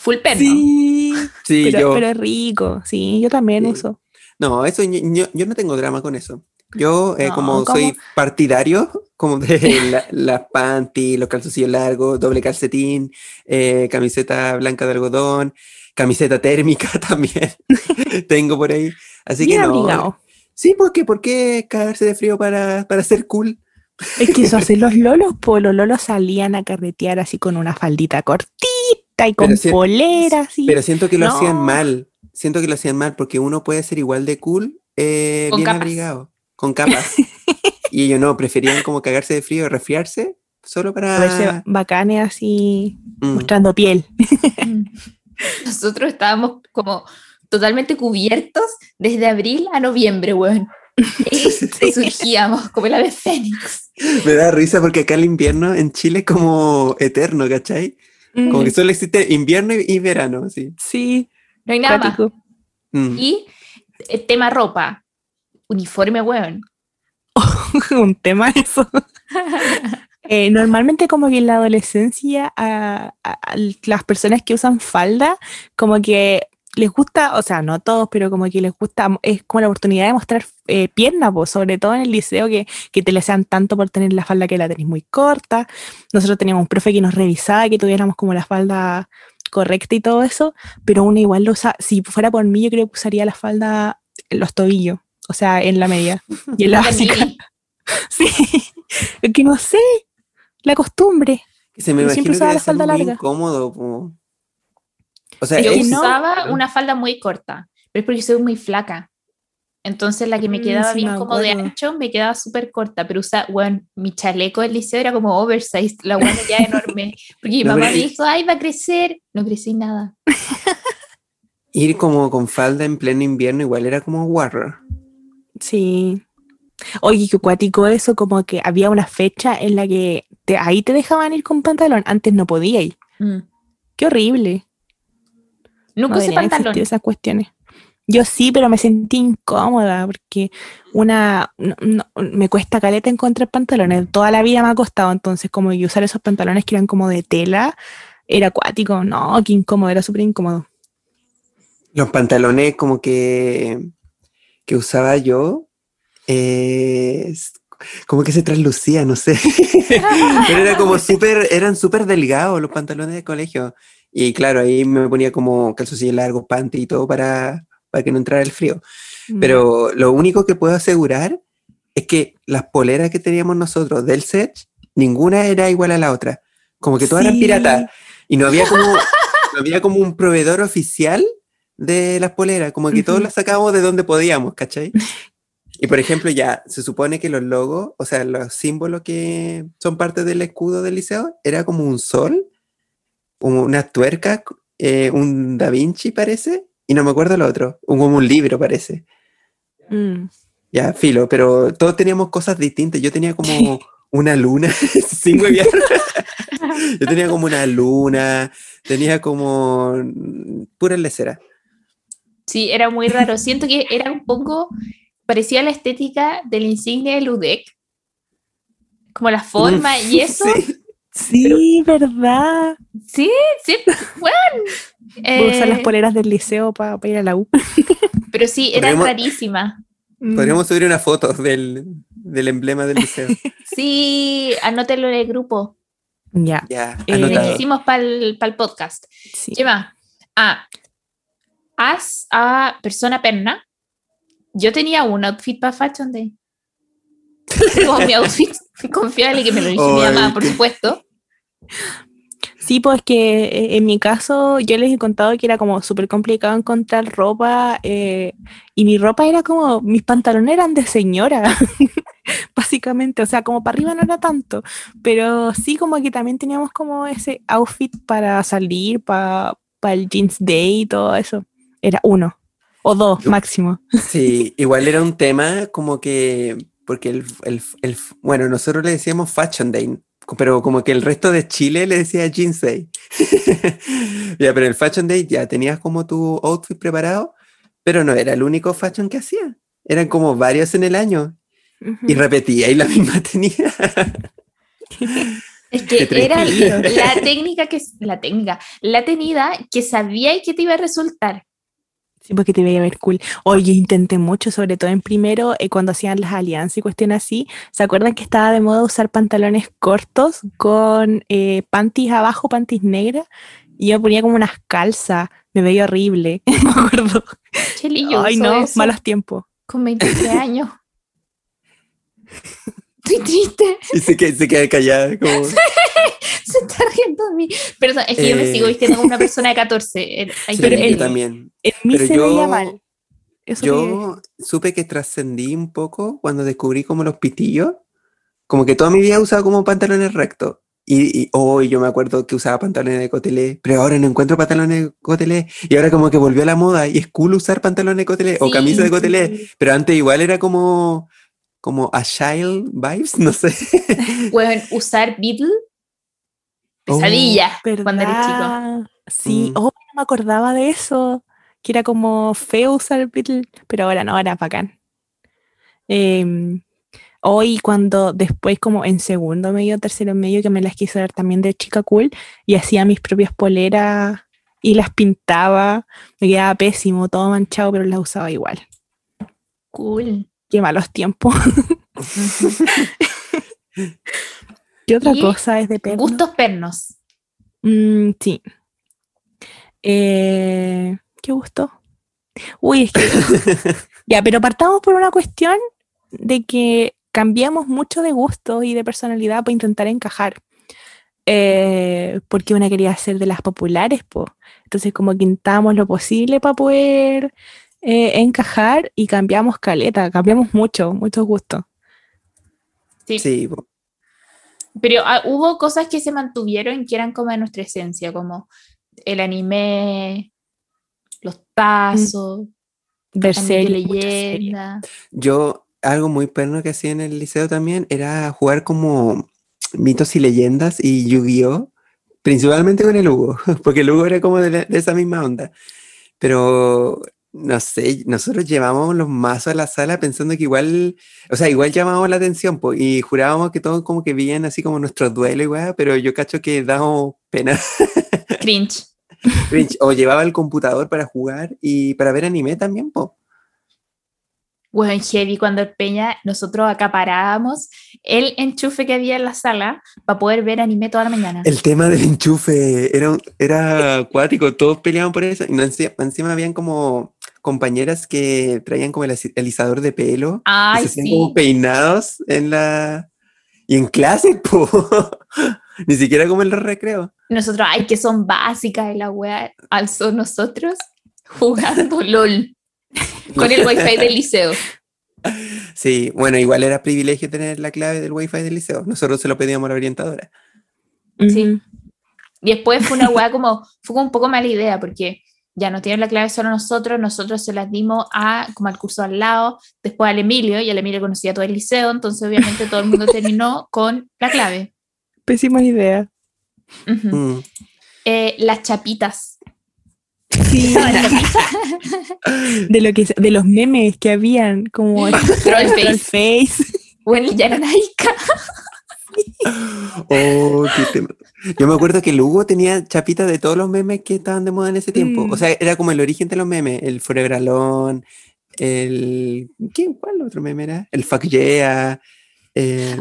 full perno. Sí, sí pero, yo, pero es rico, sí, yo también uso. No, eso, yo, yo, no tengo drama con eso. Yo, eh, como soy partidario, como de las la panties, los calzoncillos largos, doble calcetín, eh, camiseta blanca de algodón, camiseta térmica también tengo por ahí. Así que no. Sí, porque ¿por qué cagarse de frío para, para ser cool? Es que eso hacen los lolos, pues los lolos salían a carretear así con una faldita cortita y con polera, Pero siento que lo hacían mal. Siento que lo hacían mal porque uno puede ser igual de cool, eh, bien abrigado, con capas. y ellos no, preferían como cagarse de frío, resfriarse, solo para... Verse bacanes así, mm. mostrando piel. Mm. Nosotros estábamos como totalmente cubiertos desde abril a noviembre, weón. Y surgíamos como el ave fénix. Me da risa porque acá el invierno en Chile es como eterno, ¿cachai? Como que solo existe invierno y, verano, sí. Sí. No hay nada más. Mm. Y el eh, tema ropa, uniforme, weón. un tema eso. Eh, normalmente como que en la adolescencia a, las personas que usan falda como que les gusta, o sea, no todos, pero como que les gusta, es como la oportunidad de mostrar eh, piernas, pues, sobre todo en el liceo, que, que te le sean tanto por tener la falda que la tenéis muy corta. Nosotros teníamos un profe que nos revisaba, que tuviéramos como la falda correcta y todo eso, pero uno igual lo usa, si fuera por mí, yo creo que usaría la falda en los tobillos, o sea, en la media y en la básica. sí, es que no sé, la costumbre. se me siempre usaba la falda larga. incómodo, o sea, yo usaba una falda muy corta, pero es porque soy muy flaca. Entonces la que me mm, quedaba bien como de ancho me quedaba súper corta, pero usa, bueno, mi chaleco del liceo era como oversized, la buena ya enorme. Porque mi mamá me dijo, ay, va a crecer. No crecí nada. Ir como con falda en pleno invierno igual era como warrior. Sí. Oye, qué cuático eso, como que había una fecha en la que ahí te dejaban ir con pantalón, antes no podía ir. Mm. Qué horrible. Nunca usé pantalón. esas cuestiones. Yo sí, pero me sentí incómoda porque una me cuesta caleta encontrar pantalones. Toda la vida me ha costado, entonces como usar esos pantalones que eran como de tela era acuático. No, qué incómodo, era súper incómodo. Los pantalones como que, que usaba yo, eh, como que se traslucía, no sé. pero era como súper, eran súper delgados los pantalones de colegio. Y claro, ahí me ponía como calzoncillos largos, panty y todo para, para que no entrara el frío. Mm. Pero lo único que puedo asegurar es que las poleras que teníamos nosotros del set, ninguna era igual a la otra. Como que todas eran piratas. Y no había como, no había como un proveedor oficial de las poleras, como que todos las sacábamos de donde podíamos, ¿cachai? Y por ejemplo, ya se supone que los logos, o sea, los símbolos que son parte del escudo del liceo, era como un sol una tuerca, eh, un Da Vinci parece, y no me acuerdo el otro, un, un libro parece. Mm. Ya, filo, pero todos teníamos cosas distintas. Yo tenía como una luna, sin Yo tenía como una luna, tenía como pura lecera. Sí, era muy raro. Siento que era un poco, parecía la estética del insignia de Ludec, como la forma y eso. Sí, ¿verdad? Sí, sí, bueno. Voy a usar las eh, poleras del liceo para ir a la U. Pero sí, era rarísima. Mm. Podríamos subir una foto del, emblema del liceo. Sí, anótelo en el grupo. Ya. Ya, eh, hicimos para el, podcast. Sí. ¿Qué más? Ah, haz a persona perna. Yo tenía un outfit para Fashion Day. Como mi outfit confiable que me lo dice mi mamá, por supuesto. Sí, pues que eh, en mi caso yo les he contado que era como súper complicado encontrar ropa eh, y mi ropa era como, mis pantalones eran de señora, básicamente, o sea, como para arriba no era tanto, pero sí como que también teníamos como ese outfit para salir, para el jeans day y todo eso, era uno o dos máximo. Sí, igual era un tema como que, porque el, el, el bueno, nosotros le decíamos Fashion Day, pero como que el resto de Chile le decía Day. ya, pero el Fashion Day ya tenías como tu outfit preparado, pero no era el único fashion que hacía. Eran como varios en el año. Y repetía y la misma tenía. Es que era la técnica que la técnica, la tenida que sabía y que te iba a resultar. Sí, porque te veía ver cool. Oye, intenté mucho, sobre todo en primero, eh, cuando hacían las alianzas y cuestiones así. ¿Se acuerdan que estaba de moda usar pantalones cortos con eh, panties abajo, panties negras? Y yo ponía como unas calzas. Me veía horrible, me acuerdo. Ay, no, malos tiempos. Con 23 años. Estoy triste. Y se, queda, se queda callada. Como... se está riendo de mí. Perdón, es que yo me sigo vistiendo como una persona de 14. Sí, yo también. En mí se yo, veía mal. yo supe que trascendí un poco cuando descubrí como los pitillos. Como que toda mi vida usaba como pantalones rectos. Y, hoy yo me acuerdo que usaba pantalones de cotelé, pero ahora no encuentro pantalones de cotelé. Y ahora como que volvió a la moda y es cool usar pantalones de cotelé o camisa de cotelé. Pero antes igual era como como a child vibes, no sé. Pueden usar Beatle. Pesadilla oh, cuando eres chico. Sí, mm. oh, no me acordaba de eso. Que era como feo usar Beatle, pero ahora no, ahora bacán. Eh, hoy cuando después como en segundo medio, tercero medio, que me las quise dar también de chica cool y hacía mis propias poleras y las pintaba, me quedaba pésimo, todo manchado, pero las usaba igual. Cool. Qué malos tiempos. ¿Qué otra cosa es de perno? Gustos pernos. Mm, sí. Eh, ¿Qué gusto? Uy, es que... ya, pero partamos por una cuestión de que cambiamos mucho de gusto y de personalidad para intentar encajar. Eh, porque una quería ser de las populares, pues. Entonces como que lo posible para poder eh, encajar y cambiamos caleta, cambiamos mucho, muchos gustos. Sí. Pero ah, hubo cosas que se mantuvieron que eran como de nuestra esencia, como el anime, los tazos, ver leyenda. Yo, algo muy perno que hacía en el liceo también era jugar como mitos y leyendas y Yu-Gi-Oh! Principalmente con el Hugo, porque el Hugo era como de, esa misma onda. Pero no sé, nosotros llevábamos los mazos a la sala pensando que igual, o sea, igual llamábamos la atención y jurábamos que todos como que veían así como nuestro duelo igual, pero yo cacho que damos pena. Cringe. Cringe. O llevaba el computador para jugar y para ver anime también, po bueno, heavy cuando el Peña, nosotros acaparábamos el enchufe que había en la sala para poder ver anime toda la mañana. El tema del enchufe era, era acuático, todos peleaban por eso. Y encima, habían como compañeras que traían como el alisador de pelo. Ay, se como peinados en la... Y en clase, po. Ni siquiera como en los recreos. Nosotros, ay, que son básicas y la wea alzó nosotros jugando LOL. Con el wifi del liceo. Sí, bueno, igual era privilegio tener la clave del wifi del liceo. Nosotros se lo pedíamos a la orientadora. Sí. Y después fue una weá como, fue un poco mala idea, porque ya no tienen la clave solo nosotros, nosotros se las dimos a, como al curso al lado, después al Emilio, y el Emilio conocía todo el liceo, entonces obviamente todo el mundo terminó con la clave. Pésima idea. Mm. Eh, las chapitas. Sí. de lo que de los memes que habían, como el face. Bueno, ya era Oh, Yo me acuerdo que el Hugo tenía chapitas de todos los memes que estaban de moda en ese tiempo. O sea, mm. era como el origen de los memes. El Forever Alone, el... ¿Qué? ¿Cuál otro meme era? El Fuck Yeah, el,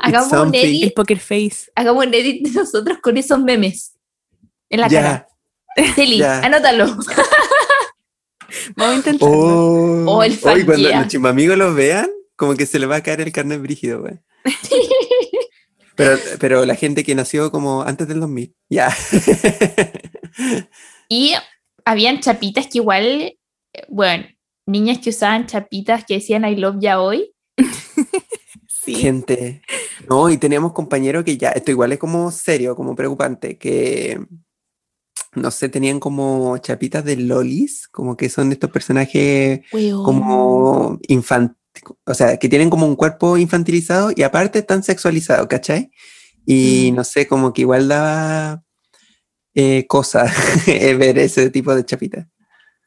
el Poker Face. Hagamos un edit de nosotros con esos memes en la cara. Celi, anótalo. Vamos a intentar. Oh, o el cuando los chimamigos los vean, como que se le va a caer el carnet brígido, güey. pero, pero la gente que nació como antes del 2000, ya. y habían chapitas que igual, bueno, niñas que usaban chapitas que decían I love ya hoy. sí. Gente. No, y teníamos compañeros que ya, esto igual es como serio, como preocupante, que no sé, tenían como chapitas de lolis, como que son estos personajes como infantiles, o sea, que tienen como un cuerpo infantilizado y aparte están sexualizados, ¿cachai? Y mm. no sé, como que igual daba eh, cosa ver ese tipo de chapitas.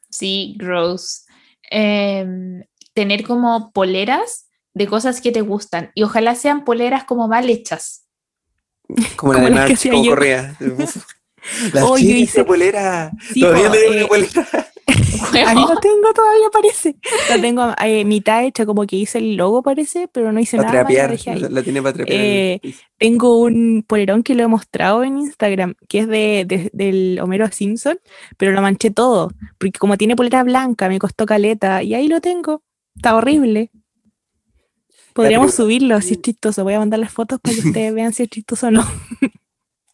Sí, gross. Em, tener como poleras de cosas que te gustan y ojalá sean poleras como mal hechas. Como la de March, como correa. La oh, hice... polera. todavía me una polera. Ahí lo tengo, todavía parece. La tengo eh, mitad hecha, como que hice el logo, parece, pero no hice nada. la, tiene para trapear. Eh, tengo un polerón que lo he mostrado en Instagram, que es de, del Homero Simpson, pero lo manché todo, porque como tiene polera blanca, me costó caleta, y ahí lo tengo. Está horrible. Podríamos subirlo si es chistoso. Voy a mandar las fotos para que ustedes vean si es chistoso o no.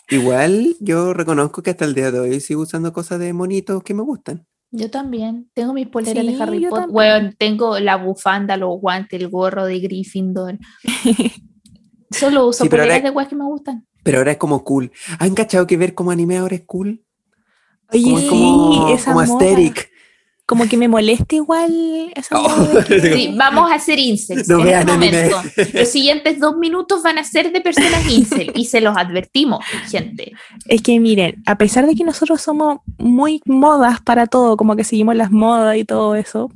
Igual yo reconozco que hasta el día de hoy sigo usando cosas de monitos que me gustan. Yo también. Tengo mis poleras de Harry Potter. Bueno, tengo la bufanda, los guantes, el gorro de Gryffindor. Solo uso poleras de weas que me gustan. Pero ahora es como cool. ¿Han cachado que ver como anime ahora es cool? Oye, como, como, como Asterix. Como que me molesta igual esa Oh. Sí, vamos a hacer incels No en este anime. momento. Los siguientes dos minutos van a ser de personas incel y se los advertimos, gente. Es que miren, a pesar de que nosotros somos muy modas para todo, como que seguimos las modas y todo eso,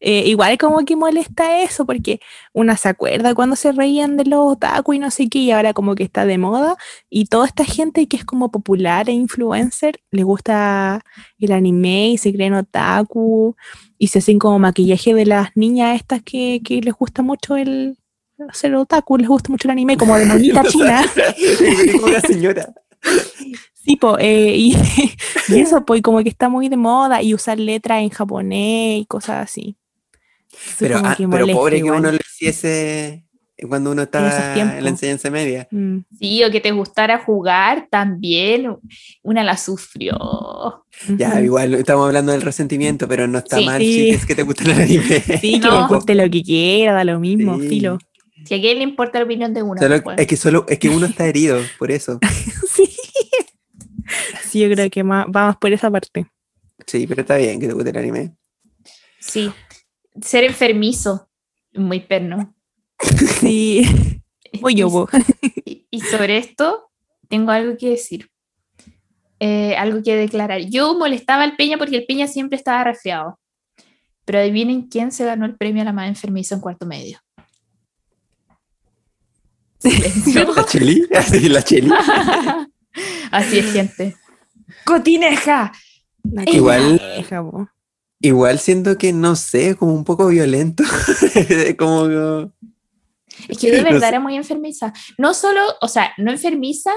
eh, igual como que molesta eso, porque una se acuerda cuando se reían de los otaku y no sé qué, y ahora como que está de moda, y toda esta gente que es como popular e influencer, le gusta el anime y se creen otaku, y se hacen como maquillaje de las niñas estas que, que les gusta mucho el hacer otaku, les gusta mucho el anime, como de monita china. como una señora. Sí, po, eh, y, y eso, pues, como que está muy de moda y usar letras en japonés y cosas así. Eso Pero, como ah, que pero pobre que igual. uno lo hiciese cuando uno está en la enseñanza media. Mm. Sí, o que te gustara jugar también. Una la sufrió. Ya, igual estamos hablando del resentimiento, pero no está Sí. mal Sí. si es que te gusta el anime. Sí, que No. le guste lo que quiera, da lo mismo, Sí. filo. Si a quién le importa la opinión de uno. Solo- pues. es que solo es que uno está herido, por eso. sí. Sí, yo creo que más, vamos por esa parte. Sí, pero está bien que te guste el anime. Sí. Ser enfermizo. Muy perno. Sí. Voy yo. Y, y sobre esto, tengo algo que decir. Eh, algo que declarar. Yo molestaba al Peña porque el Peña siempre estaba resfriado. Pero adivinen quién se ganó el premio a la más enfermiza en cuarto medio. Silencio. ¿La Cheli? Así, la Cheli. Así es, gente. ¡Cotineja! Igual-. Igual siento que, no sé, como un poco violento. como Es que de No verdad sé. era muy enfermiza. No solo, o sea, no enfermiza,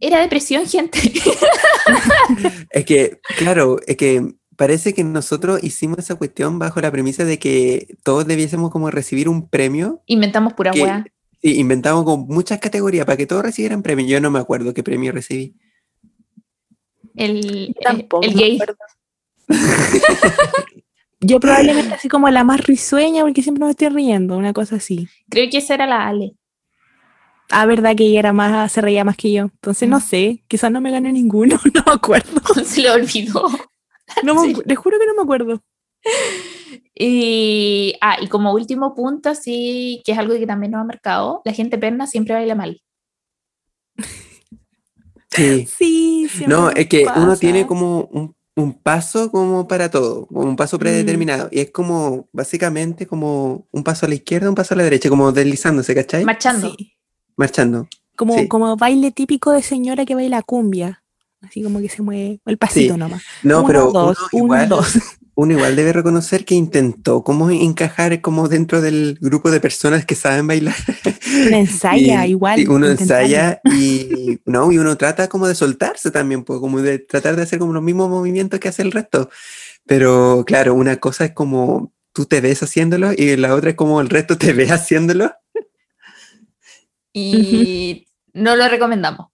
era depresión, gente. Es que, claro, es que parece que nosotros hicimos esa cuestión bajo la premisa de que todos debiésemos como recibir un premio. Inventamos pura que weá. sí, inventamos como muchas categorías para que todos recibieran premio. Yo no me acuerdo qué premio recibí. El, Tampoco el me gay. Yo probablemente así como la más risueña porque siempre me estoy riendo, una cosa así. Creo que esa era la Ale. Ah, verdad que ella era más, se reía más que yo. Entonces no Mm. sé, quizás no me gané ninguno, no me acuerdo. Se le olvidó. No me Sí. acu- les juro que no me acuerdo. Y, ah, y como último punto, sí, que es algo que también nos ha marcado, la gente perna siempre baila mal. Sí. Sí, No, es que uno tiene como un, un paso como para todo, como un Mm. paso predeterminado. Y es como, básicamente, como un paso a la izquierda, un paso a la derecha, como deslizándose, ¿cachai? Marchando. Sí. Marchando. Como, Sí. como baile típico de señora que baila cumbia. Así como que se mueve el pasito Sí. nomás. No, Uno, pero dos, uno, uno, igual, dos. Uno igual debe reconocer que intentó como encajar como dentro del grupo de personas que saben bailar. Uno ensaya Y- igual. y uno intentarlo. ensaya y, no, y uno trata como de soltarse también, pues, como de tratar de hacer como los mismos movimientos que hace el resto. Pero claro, una cosa es como tú te ves haciéndolo y la otra es como el resto te ve haciéndolo. Y no lo recomendamos.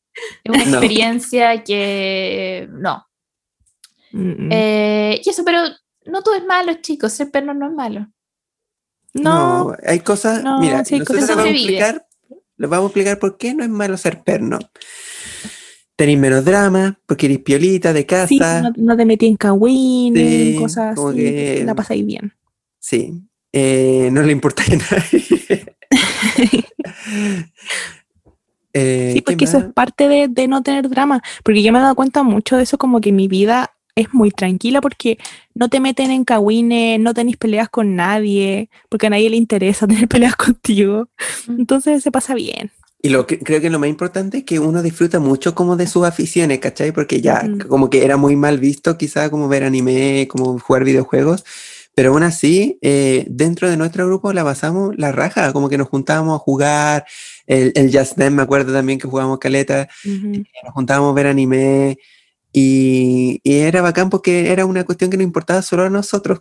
Es una No. experiencia que no. Mm, mm. Eh, y eso, pero no todo es malo, chicos. Ser perno no es malo. no, hay cosas, no, mira, sí hay nosotros vamos a explicar, les vamos a explicar por qué no es malo ser perno. Tenéis menos drama, porque eres piolita de casa. sí, no, no te metí en cagüines, Sí, cosas así. que- La pasáis bien. Sí, eh, no le importa a nadie. Eh, Sí, ¿qué porque eso es parte de, de no tener drama. Porque yo me he dado cuenta mucho de eso, como que mi vida es muy tranquila porque no te meten en cagüines, no tenés peleas con nadie, porque a nadie le interesa tener peleas contigo. Entonces se pasa bien. Y lo que creo que lo más importante es que uno disfruta mucho como de sus aficiones, ¿cachai? Porque ya como que era muy mal visto quizá como ver anime, como jugar videojuegos, pero aún así eh, dentro de nuestro grupo la pasamos la raja, como que nos juntábamos a jugar, el, el Just Dance me acuerdo también que jugábamos caleta, Ujú. nos juntábamos a ver anime y, y era bacán porque era una cuestión que nos importaba solo a nosotros.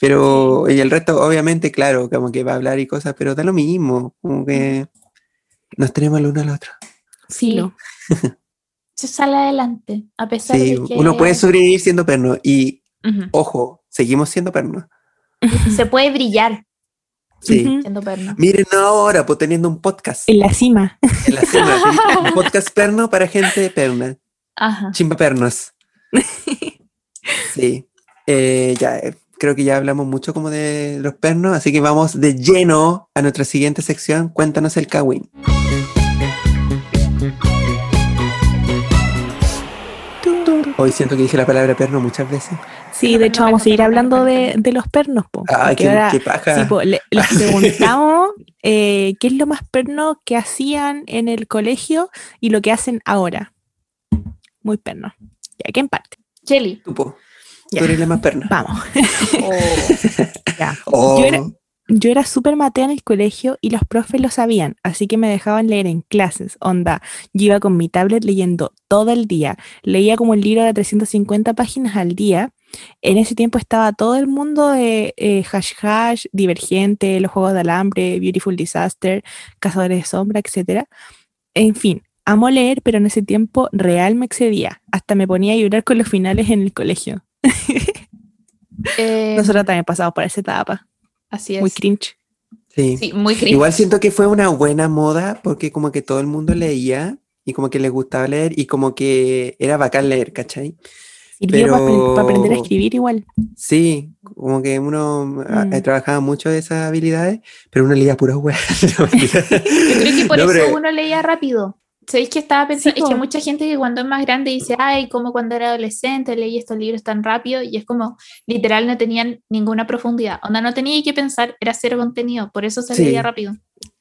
Pero, y el resto, obviamente, claro, como que va a hablar y cosas, pero da lo mismo, como que nos tenemos el uno al otro. Sí. Filo. Se sale adelante, a pesar Sí, de que uno puede sobrevivir siendo perno y, Ujú. ojo, seguimos siendo perno. se puede brillar Sí. Ujú. siendo perno. Miren ahora, pues teniendo un podcast En la cima. en la cima, un podcast perno para gente perna, Ajá. chimba pernos. Sí. Eh, ya, eh, creo que ya hablamos mucho como de los pernos, así que vamos de lleno a nuestra siguiente sección. Cuéntanos el Kawin. Hoy siento que dije la palabra perno muchas veces. Sí, de hecho vamos a seguir hablando de, los pernos. Po, ah, qué, paja. les preguntamos eh, qué es lo más perno que hacían en el colegio y lo que hacen ahora. Muy perno. Ya, ¿quién parte? Jelly. Tú, po. Tú eres la más perna. Vamos. Oh. Yo era, yo era súper matea en el colegio y los profes lo sabían, así que me dejaban leer en clases. Onda, yo iba con mi tablet leyendo todo el día. Leía como el libro de 350 páginas al día. En ese tiempo estaba todo el mundo de eh, Hash Hash, Divergente, los Juegos de Alambre, Beautiful Disaster, Cazadores de Sombra, etc. En fin, amo leer, pero en ese tiempo real me excedía. Hasta me ponía a llorar con los finales en el colegio. Eh, Nosotros también pasamos por esa etapa. Así es. Muy cringe. Sí. muy cringe. Igual siento que fue una buena moda porque como que todo el mundo leía y como que le gustaba leer y como que era bacán leer, ¿cachai? Sirvió para, aprender a escribir igual. Sí, como que uno mm. trabajaba mucho de esas habilidades, pero uno leía puras weas. Yo creo que por eso uno leía rápido. ¿Sabéis que estaba pensando? es que mucha gente que cuando es más grande dice, ay, como cuando era adolescente leí estos libros tan rápido, y es como, literal, no tenían ninguna profundidad. Onda, no tenía que pensar, era cero contenido, por eso se leía rápido.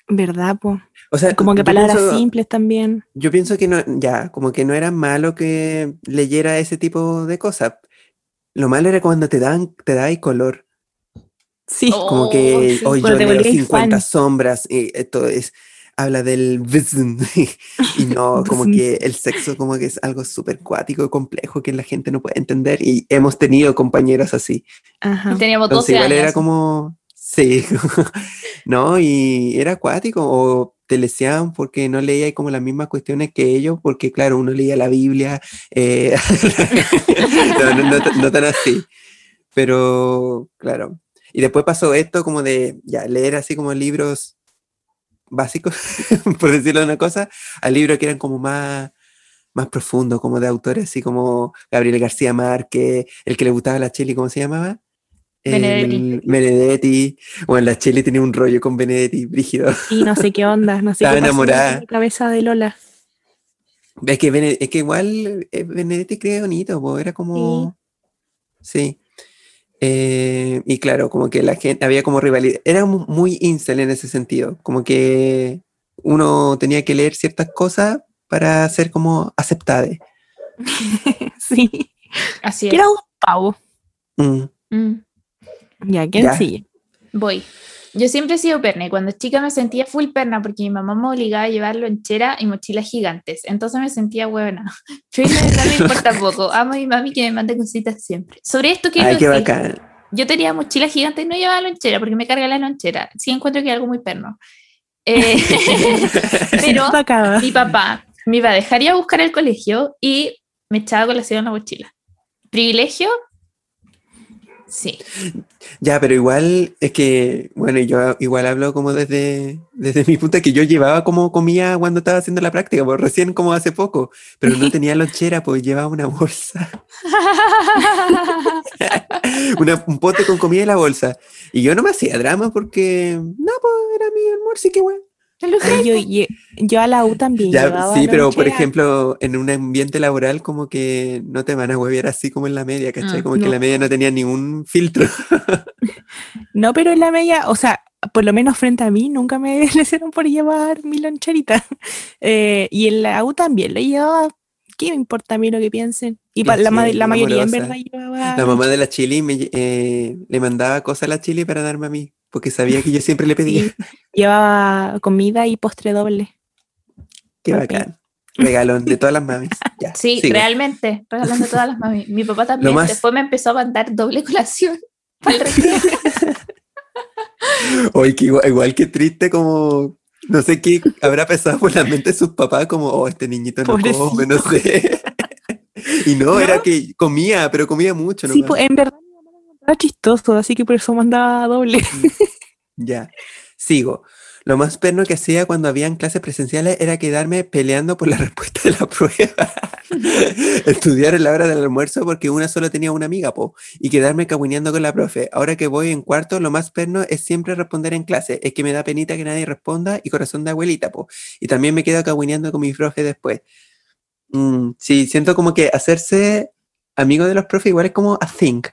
¿Verdad, po? O sea, como que palabras simples también. Yo pienso que no, ya, como que no era malo que leyera ese tipo de cosas. Lo malo era cuando te dan, te da color. Sí. Como que, hoy yo leo 50 sombras, y esto es habla del y no como que el sexo como que es algo súper cuático y complejo que la gente no puede entender y hemos tenido compañeros así. Ajá. Teníamos 12 igual era como, sí, no, y era acuático o te leseaban porque no leía como las mismas cuestiones que ellos, porque claro, uno leía la Biblia, eh, no, tan así, pero claro. Y después pasó esto como de ya leer así como libros básicos, por decirlo de una cosa, a libros que eran como más, más profundos, como de autores así como Gabriel García Márquez, el que le gustaba la Chile, ¿cómo se llamaba? Benedetti. Benedetti. Bueno, la Chile tenía un rollo con Benedetti, brígido. Y no sé qué onda, no sé Estaba enamorada. La cabeza de Lola. Es que, es que igual eh, Benedetti cree bonito, era como... sí. Eh, y claro, como que la gente, había como rivalidad, era muy incel en ese sentido, como que uno tenía que leer ciertas cosas para ser como aceptada. sí, así es. Era un pavo. Mm. Mm. Ya, ¿quién sigue? Voy. Yo siempre he sido perna y cuando chica me sentía full perna porque mi mamá me obligaba a llevar lonchera y mochilas gigantes. Entonces me sentía buena. Yo no me importa poco. Amo a mi mami que me mande cositas siempre. Sobre esto quiero Ay, qué bacán. Yo tenía mochilas gigantes y no llevaba lonchera porque me carga la lonchera. Sí encuentro que es algo muy perno. Eh, pero mi papá me iba a dejar ir a buscar el colegio y me echaba con la en la mochila. Privilegio Sí. Ya, pero igual es que, bueno, yo igual hablo como desde, desde mi punto que yo llevaba como comía cuando estaba haciendo la práctica, pues recién como hace poco, pero no tenía lonchera, pues llevaba una bolsa. un pote con comida en la bolsa. Y yo no me hacía drama porque, no, pues era mi almuerzo y qué bueno yo, yo, a la U también. sí, pero por ejemplo, en un ambiente laboral, como que no te van a huevear así como en la media, ¿cachai? Mm, como que la media no tenía ningún filtro. no, pero en la media, o sea, por lo menos frente a mí, nunca me hicieron por llevar mi loncherita. Eh, y en la U también lo llevaba. ¿Qué me importa a mí lo que piensen? Y la, la, mayoría en verdad llevaba. La mamá de la Chili me, eh, le mandaba cosas a la Chili para darme a mí porque sabía que yo siempre le pedía. llevaba comida y postre doble. Qué bacán. Regalón de todas las mamis. sí, realmente, regalón de todas las mamis. Mi papá también. Después me empezó a mandar doble colación Oye, igual, que triste, como no sé qué habrá pesado por la mente de sus papás, como, oh, este niñito no come, no sé. y no, era que comía, pero comía mucho. Sí, pues en verdad chistoso, así que por eso mandaba doble. Mm, ya, sigo. Lo más perno que hacía cuando habían clases presenciales era quedarme peleando por la respuesta de la prueba. Estudiar en la hora del almuerzo porque una solo tenía una amiga, po, y quedarme cagüineando con la profe. Ahora que voy en cuarto, lo más perno es siempre responder en clase. Es que me da penita que nadie responda y corazón de abuelita, po. Y también me quedo cagüineando con mi profe después. Mm, sí, siento como que hacerse amigo de los profes igual es como a think.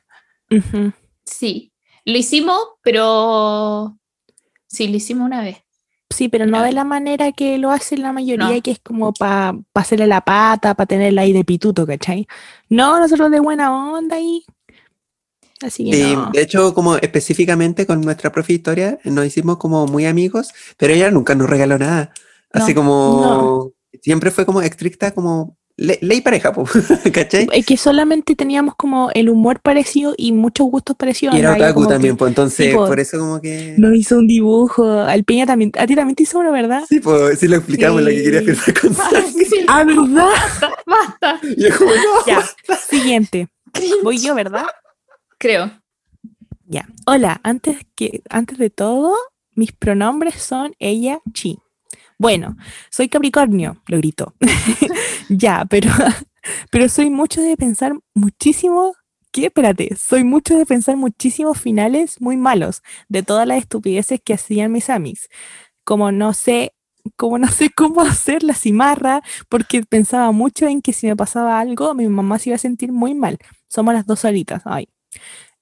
Sí, lo hicimos, pero sí, lo hicimos una vez. Sí, pero no de la manera que lo hace la mayoría, que es como para hacerle la pata, para tenerla ahí de pituto, ¿cachai? No, nosotros de buena onda y... Así que sí, de hecho, como específicamente con nuestra profe historia, nos hicimos como muy amigos, pero ella nunca nos regaló nada. Así como... Siempre fue como estricta, como ley pareja, ¿cachai? Es que solamente teníamos como el humor parecido y muchos gustos parecidos. Y era otaku también, pues entonces por eso como que... Nos hizo un dibujo, al Peña también, a ti también te hizo uno, ¿verdad? Sí, pues sí lo explicamos, lo que quería firmar con Ah, ¿verdad? Basta, Y como, no, ya, siguiente. Voy yo, ¿verdad? Creo. Ya. Hola, antes, que, antes de todo, mis pronombres son ella, chi. Bueno, soy Capricornio, lo grito. ya, pero, pero soy mucho de pensar muchísimo. ¿Qué? Espérate, soy mucho de pensar muchísimos finales muy malos de todas las estupideces que hacían mis amis. Como no sé, como no sé cómo hacer la cimarra, porque pensaba mucho en que si me pasaba algo, mi mamá se iba a sentir muy mal. Somos las dos solitas, ay.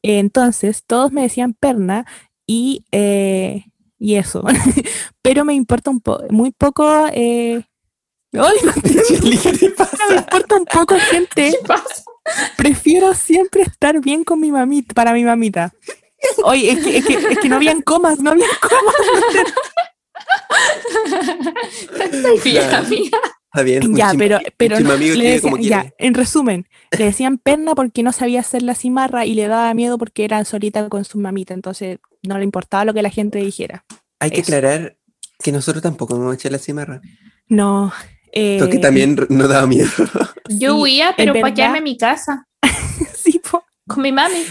Entonces, todos me decían perna y eh, y eso. Pero me importa un poco, muy poco. Eh... ¡Ay, me importa un poco, gente. Prefiero siempre estar bien con mi mamita, para mi mamita. Oye, es que, es que, es que no habían comas, no habían comas. Está bien, ya, pero, pero ya, en resumen, le decían perna porque no sabía hacer la cimarra y le daba miedo porque era solita con su mamita, entonces no le importaba lo que la gente dijera. Hay que aclarar que nosotros tampoco hemos hecho la cimarra. No. Eh, porque también nos daba miedo. Yo huía, pero para quedarme en mi casa. sí, con mi mami.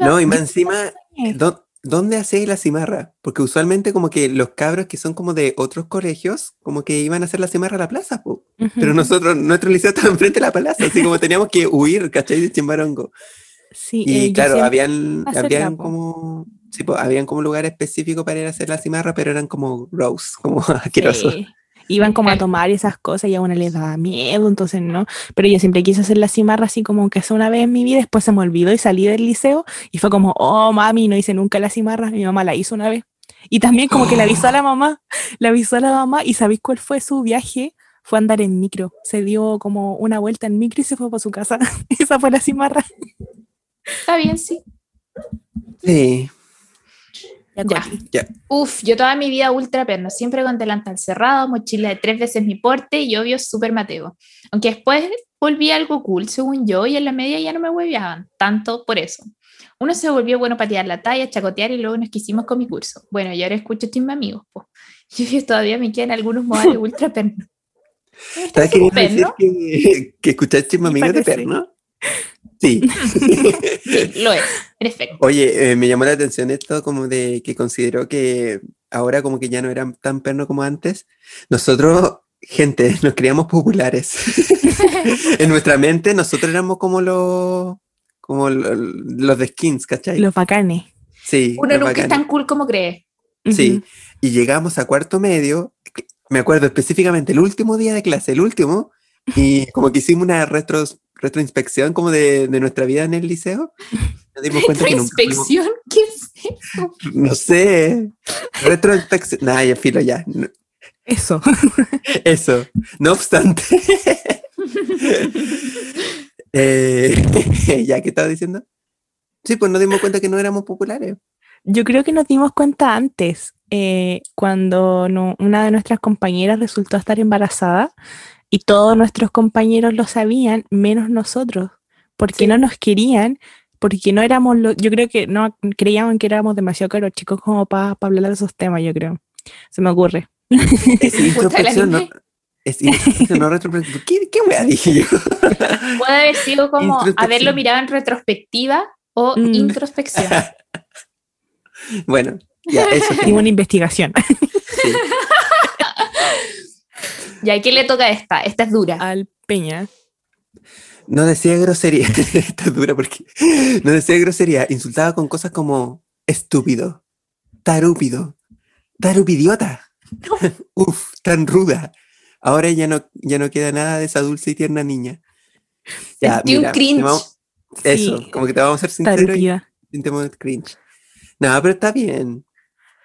no, y más encima, ¿dónde hacéis la cimarra? Porque usualmente como que los cabros que son como de otros colegios, como que iban a hacer la cimarra a la plaza, pero nosotros, nuestro liceo estaba enfrente de la plaza, así como teníamos que huir, ¿cachai? De Chimbarongo. Sí, y eh, claro, habían, habían como Sí, habían como lugar específico para ir a hacer la cimarra, pero eran como gross, como asquerosos. Iban como a tomar esas cosas y a una les daba miedo, entonces no. Pero yo siempre quise hacer la cimarra así como que hace una vez en mi vida, después se me olvidó y salí del liceo y fue como, oh mami, no hice nunca la cimarra, mi mamá la hizo una vez. Y también como que le avisó a la mamá, le avisó a la mamá y ¿sabéis cuál fue su viaje? Fue andar en micro. Se dio como una vuelta en micro y se fue para su casa. Esa fue la cimarra. Está bien, sí. Sí, ya. Uf, yo toda mi vida ultra perno, siempre con delantal cerrado, mochila de tres veces mi porte y obvio súper mateo. Aunque después volví algo cool, según yo, y en la media ya no me hueveaban, tanto por eso. Uno se volvió bueno para tirar la talla, chacotear y luego nos quisimos con mi curso. Bueno, y ahora escucho mis Amigos, pues. Yo todavía me quedan algunos modales ultra perno. ¿Estás queriendo decir que, que escuchaste Amigos de perno? Sí. lo es, en Oye, eh, me llamó la atención esto como de que considero que ahora como que ya no eran tan perno como antes. Nosotros, gente, nos creíamos populares. en nuestra mente nosotros éramos como los como los de skins, ¿cachai? Los bacanes. Sí. Uno nunca es tan cool como cree. Sí. Y llegamos a cuarto medio, me acuerdo específicamente el último día de clase, el último, y como que hicimos una retros retroinspección como de, de, nuestra vida en el liceo. Nos dimos cuenta ¿Retroinspección? ¿Qué es eso? No sé. Retroinspección. Nada, ya filo ya. Eso. Eso. No obstante. eh, ¿Ya qué estaba diciendo? Sí, pues nos dimos cuenta que no éramos populares. Yo creo que nos dimos cuenta antes, eh, cuando no, una de nuestras compañeras resultó estar embarazada y todos nuestros compañeros lo sabían, menos nosotros, porque no nos querían, porque no éramos, lo, yo creo que no creíamos que éramos demasiado caros chicos como para hablar de esos temas, yo creo. Se me ocurre. Es introspección, ¿no? Es introspección, no retrospectiva. ¿Qué, qué wea dije yo? Puede haber sido como haberlo mirado en retrospectiva o mm. introspección. bueno, ya, eso. Y una investigación. Sí. ¿Y a quién le toca esta? Esta es dura. Al Peña. no decía grosería, está dura porque no decía grosería, insultaba con cosas como estúpido, tarúpido, tarupidiota, uf, tan ruda. Ahora ya no, ya no queda nada de esa dulce y tierna niña. Ya, mira, cringe. eso, como que te vamos a ser sinceros y sentimos cringe. No, pero está bien.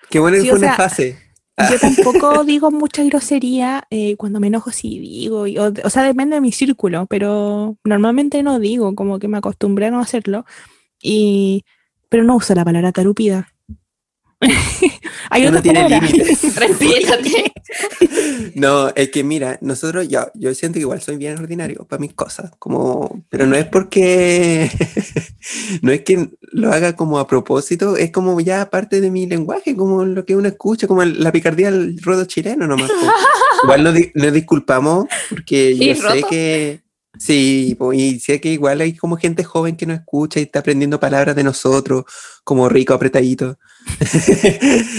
Qué bueno que fue una fase. Yo tampoco digo mucha grosería, eh, cuando me enojo sí digo, o, sea, depende de mi círculo, pero normalmente no digo, como que me acostumbré a no hacerlo, y, pero no uso la palabra tarupida. Hay no tiene límites. no, es que mira, nosotros, yo, yo siento que igual soy bien ordinario para mis cosas, como, pero no es porque, no es que lo haga como a propósito, es como ya parte de mi lenguaje, como lo que uno escucha, como la picardía del ruedo chileno nomás. igual nos, disculpamos porque yo sé que Sí, y sé que igual hay como gente joven que no escucha y está aprendiendo palabras de nosotros, como rico, apretadito.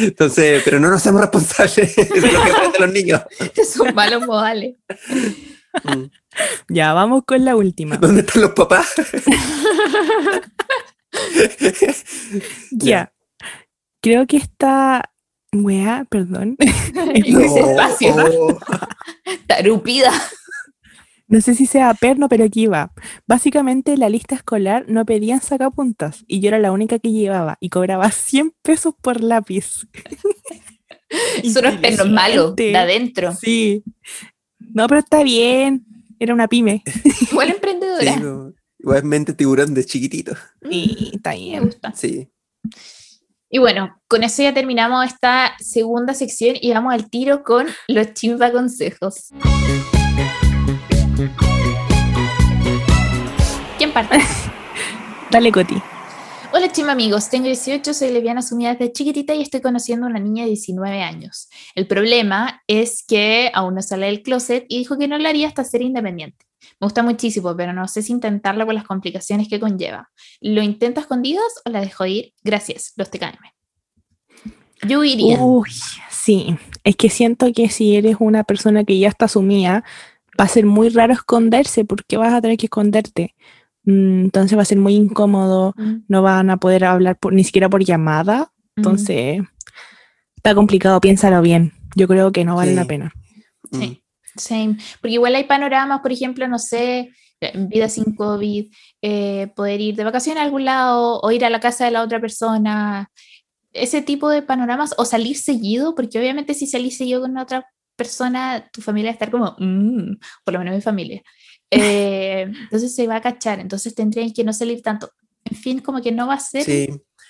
Entonces, pero no nos hacemos responsables de lo que aprenden los niños. Son malos modales. Mm. Ya, vamos con la última. ¿Dónde están los papás? ya. Creo que está. Wea, perdón. no. Tarupida. No sé si sea perno, pero aquí va. Básicamente la lista escolar no pedían sacapuntas y yo era la única que llevaba y cobraba 100 pesos por lápiz. Son los perros malos, de adentro. Sí. No, pero está bien. Era una pyme. Igual emprendedora. Sí, igualmente tiburón de chiquitito. Sí, está bien. Me gusta. Sí. Y bueno, con eso ya terminamos esta segunda sección y vamos al tiro con los chimpa consejos. ¿Quién parte? Dale, Coti. Hola, chima amigos. Tengo 18, soy lesbiana asumida desde chiquitita y estoy conociendo a una niña de 19 años. El problema es que aún no sale del closet y dijo que no lo haría hasta ser independiente. Me gusta muchísimo, pero no sé si intentarlo por las complicaciones que conlleva. ¿Lo intento escondidas o la dejo ir? Gracias, los TKM. Yo iría. Uy, sí. Es que siento que si eres una persona que ya está asumida, va a ser muy raro esconderse porque vas a tener que esconderte. Mm, entonces va a ser muy incómodo, mm. no van a poder hablar ni siquiera por llamada. Mm. Entonces, está complicado, piénsalo bien. Yo creo que no vale la pena. Sí, same. Porque igual hay panoramas, por ejemplo, no sé, vida sin COVID, eh, poder ir de vacaciones a algún lado o ir a la casa de la otra persona, ese tipo de panoramas, o salir seguido, porque obviamente si salís seguido con otra persona, tu familia va a estar como, mm", por lo menos mi familia. Eh, entonces se va a cachar, entonces tendrían que no salir tanto. En fin, como que no va a ser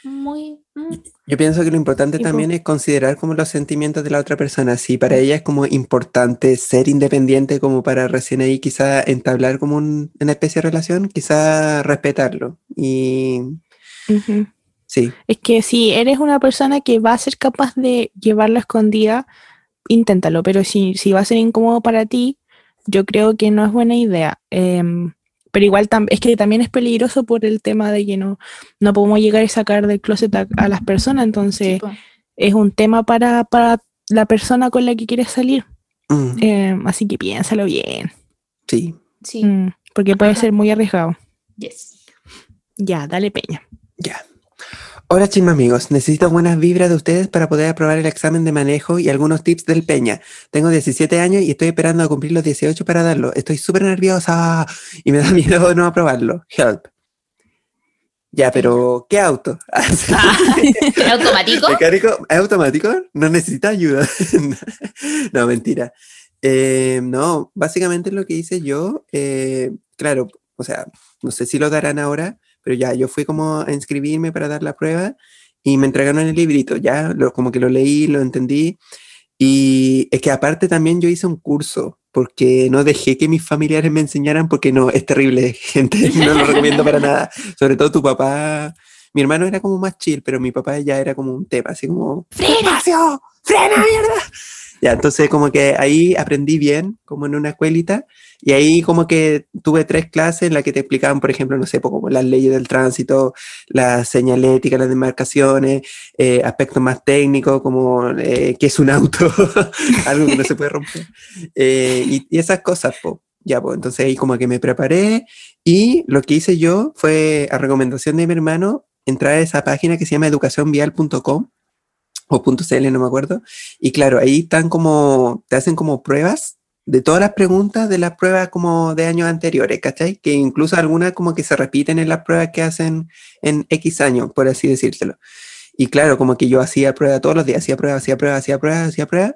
muy... Mm. Yo pienso que lo importante también es considerar como los sentimientos de la otra persona. Si para ella es como importante ser independiente como para recién ahí quizá entablar como una especie de relación, quizá respetarlo. Y... Sí. Es que si eres una persona que va a ser capaz de llevarla escondida, inténtalo, pero si, si va a ser incómodo para ti, yo creo que no es buena idea. Em, pero igual es que también es peligroso por el tema de que no, no podemos llegar y sacar del closet a, las personas, entonces es un tema para, para, la persona con la que quieres salir. Mm. Em, así que piénsalo bien. Sí. Sí. Mm, porque puede ser muy arriesgado. Yes. Ya, dale peña. Hola chisme amigos, necesito buenas vibras de ustedes para poder aprobar el examen de manejo y algunos tips del Peña. Tengo 17 años y estoy esperando a cumplir los 18 para darlo. Estoy súper nerviosa y me da miedo no aprobarlo. Help. Ya, pero ¿qué auto? ¿Es automático? ¿Es automático? No necesita ayuda. no, mentira. Eh, no, básicamente lo que hice yo, eh, claro, o sea, no sé si lo darán ahora, pero ya, yo fui como a inscribirme para dar la prueba y me entregaron el librito, ya, lo, como que lo leí, lo entendí. Y es que aparte también yo hice un curso, porque no dejé que mis familiares me enseñaran, porque no, es terrible, gente, no lo recomiendo para nada. Sobre todo tu papá, mi hermano era como más chill, pero mi papá ya era como un tema, así como, ¡Frena! ¡Frena, mierda! Ya, entonces como que ahí aprendí bien, como en una escuelita, y ahí como que tuve tres clases en las que te explicaban, por ejemplo, no sé, como las leyes del tránsito, la señalética, las demarcaciones, eh, aspectos más técnicos como eh, qué es un auto, algo que no se puede romper. Eh, y, esas cosas, Ya, pues entonces ahí como que me preparé y lo que hice yo fue, a recomendación de mi hermano, entrar a esa página que se llama educacionvial.com o .cl, no me acuerdo. Y claro, ahí están como, te hacen como pruebas de todas las preguntas de las pruebas como de años anteriores, ¿cachai? Que incluso algunas como que se repiten en las pruebas que hacen en X años, por así decírselo. Y claro, como que yo hacía prueba todos los días, hacía prueba, hacía prueba, hacía prueba, hacía prueba.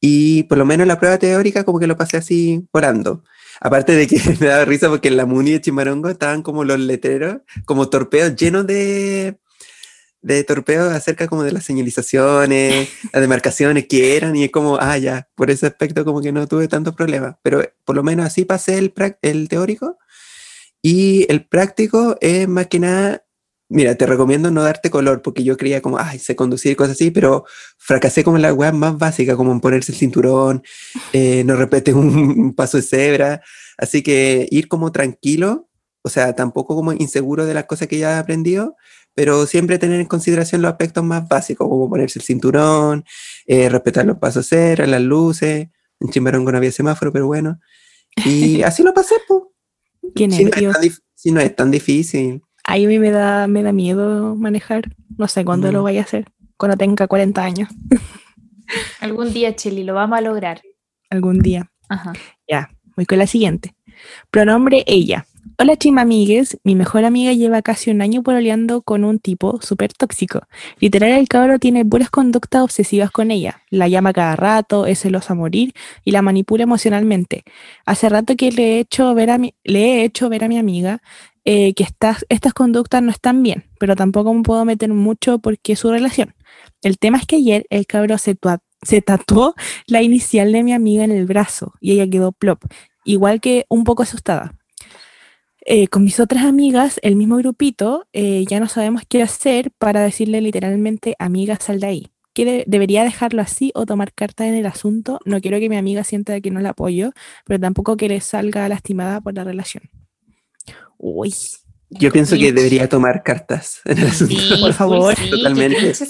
Y por lo menos la prueba teórica como que lo pasé así volando. Aparte de que me daba risa porque en la Muni de Chimarongo estaban como los letreros, como torpedos llenos de, de torpedos acerca como de las señalizaciones, las demarcaciones que eran, y es como, ah, ya, por ese aspecto como que no tuve tantos problemas. Pero por lo menos así pasé el, el teórico. Y el práctico es más que nada Mira, te recomiendo no darte color, porque yo creía como, ay, sé conducir, cosas así, pero fracasé como en la web más básica, como en ponerse el cinturón, eh, no repetir un, paso de cebra. Así que ir como tranquilo, o sea, tampoco como inseguro de las cosas que ya he aprendido, pero siempre tener en consideración los aspectos más básicos, como ponerse el cinturón, eh, respetar los pasos de cebra, las luces. En Chimbarongo no había semáforo, pero bueno. Y así lo pasé, pues. si no es tan difícil. Ahí a mí me da, me da miedo manejar. No sé cuándo lo mm. vaya a hacer. Cuando tenga 40 años. Algún día, Cheli, lo vamos a lograr. Algún día. Ajá. Ya, voy con la siguiente. Pronombre ella. Hola chima amigues, mi mejor amiga lleva casi un año pololeando con un tipo súper tóxico. Literal el cabro tiene puras conductas obsesivas con ella. La llama cada rato, es celosa a morir y la manipula emocionalmente. Hace rato que le he hecho ver a mi, le he hecho ver a mi amiga eh, que estas, estas conductas no están bien, pero tampoco me puedo meter mucho porque es su relación. El tema es que ayer el cabro se, se tatuó la inicial de mi amiga en el brazo y ella quedó plop, igual que un poco asustada. Eh, con mis otras amigas, el mismo grupito, eh, ya no sabemos qué hacer para decirle literalmente, amiga, sal de ahí. Debería dejarlo así o tomar carta en el asunto. No quiero que mi amiga sienta que no la apoyo, pero tampoco que le salga lastimada por la relación. Uy. Yo pienso que debería tomar cartas en el asunto, por favor. totalmente. Ese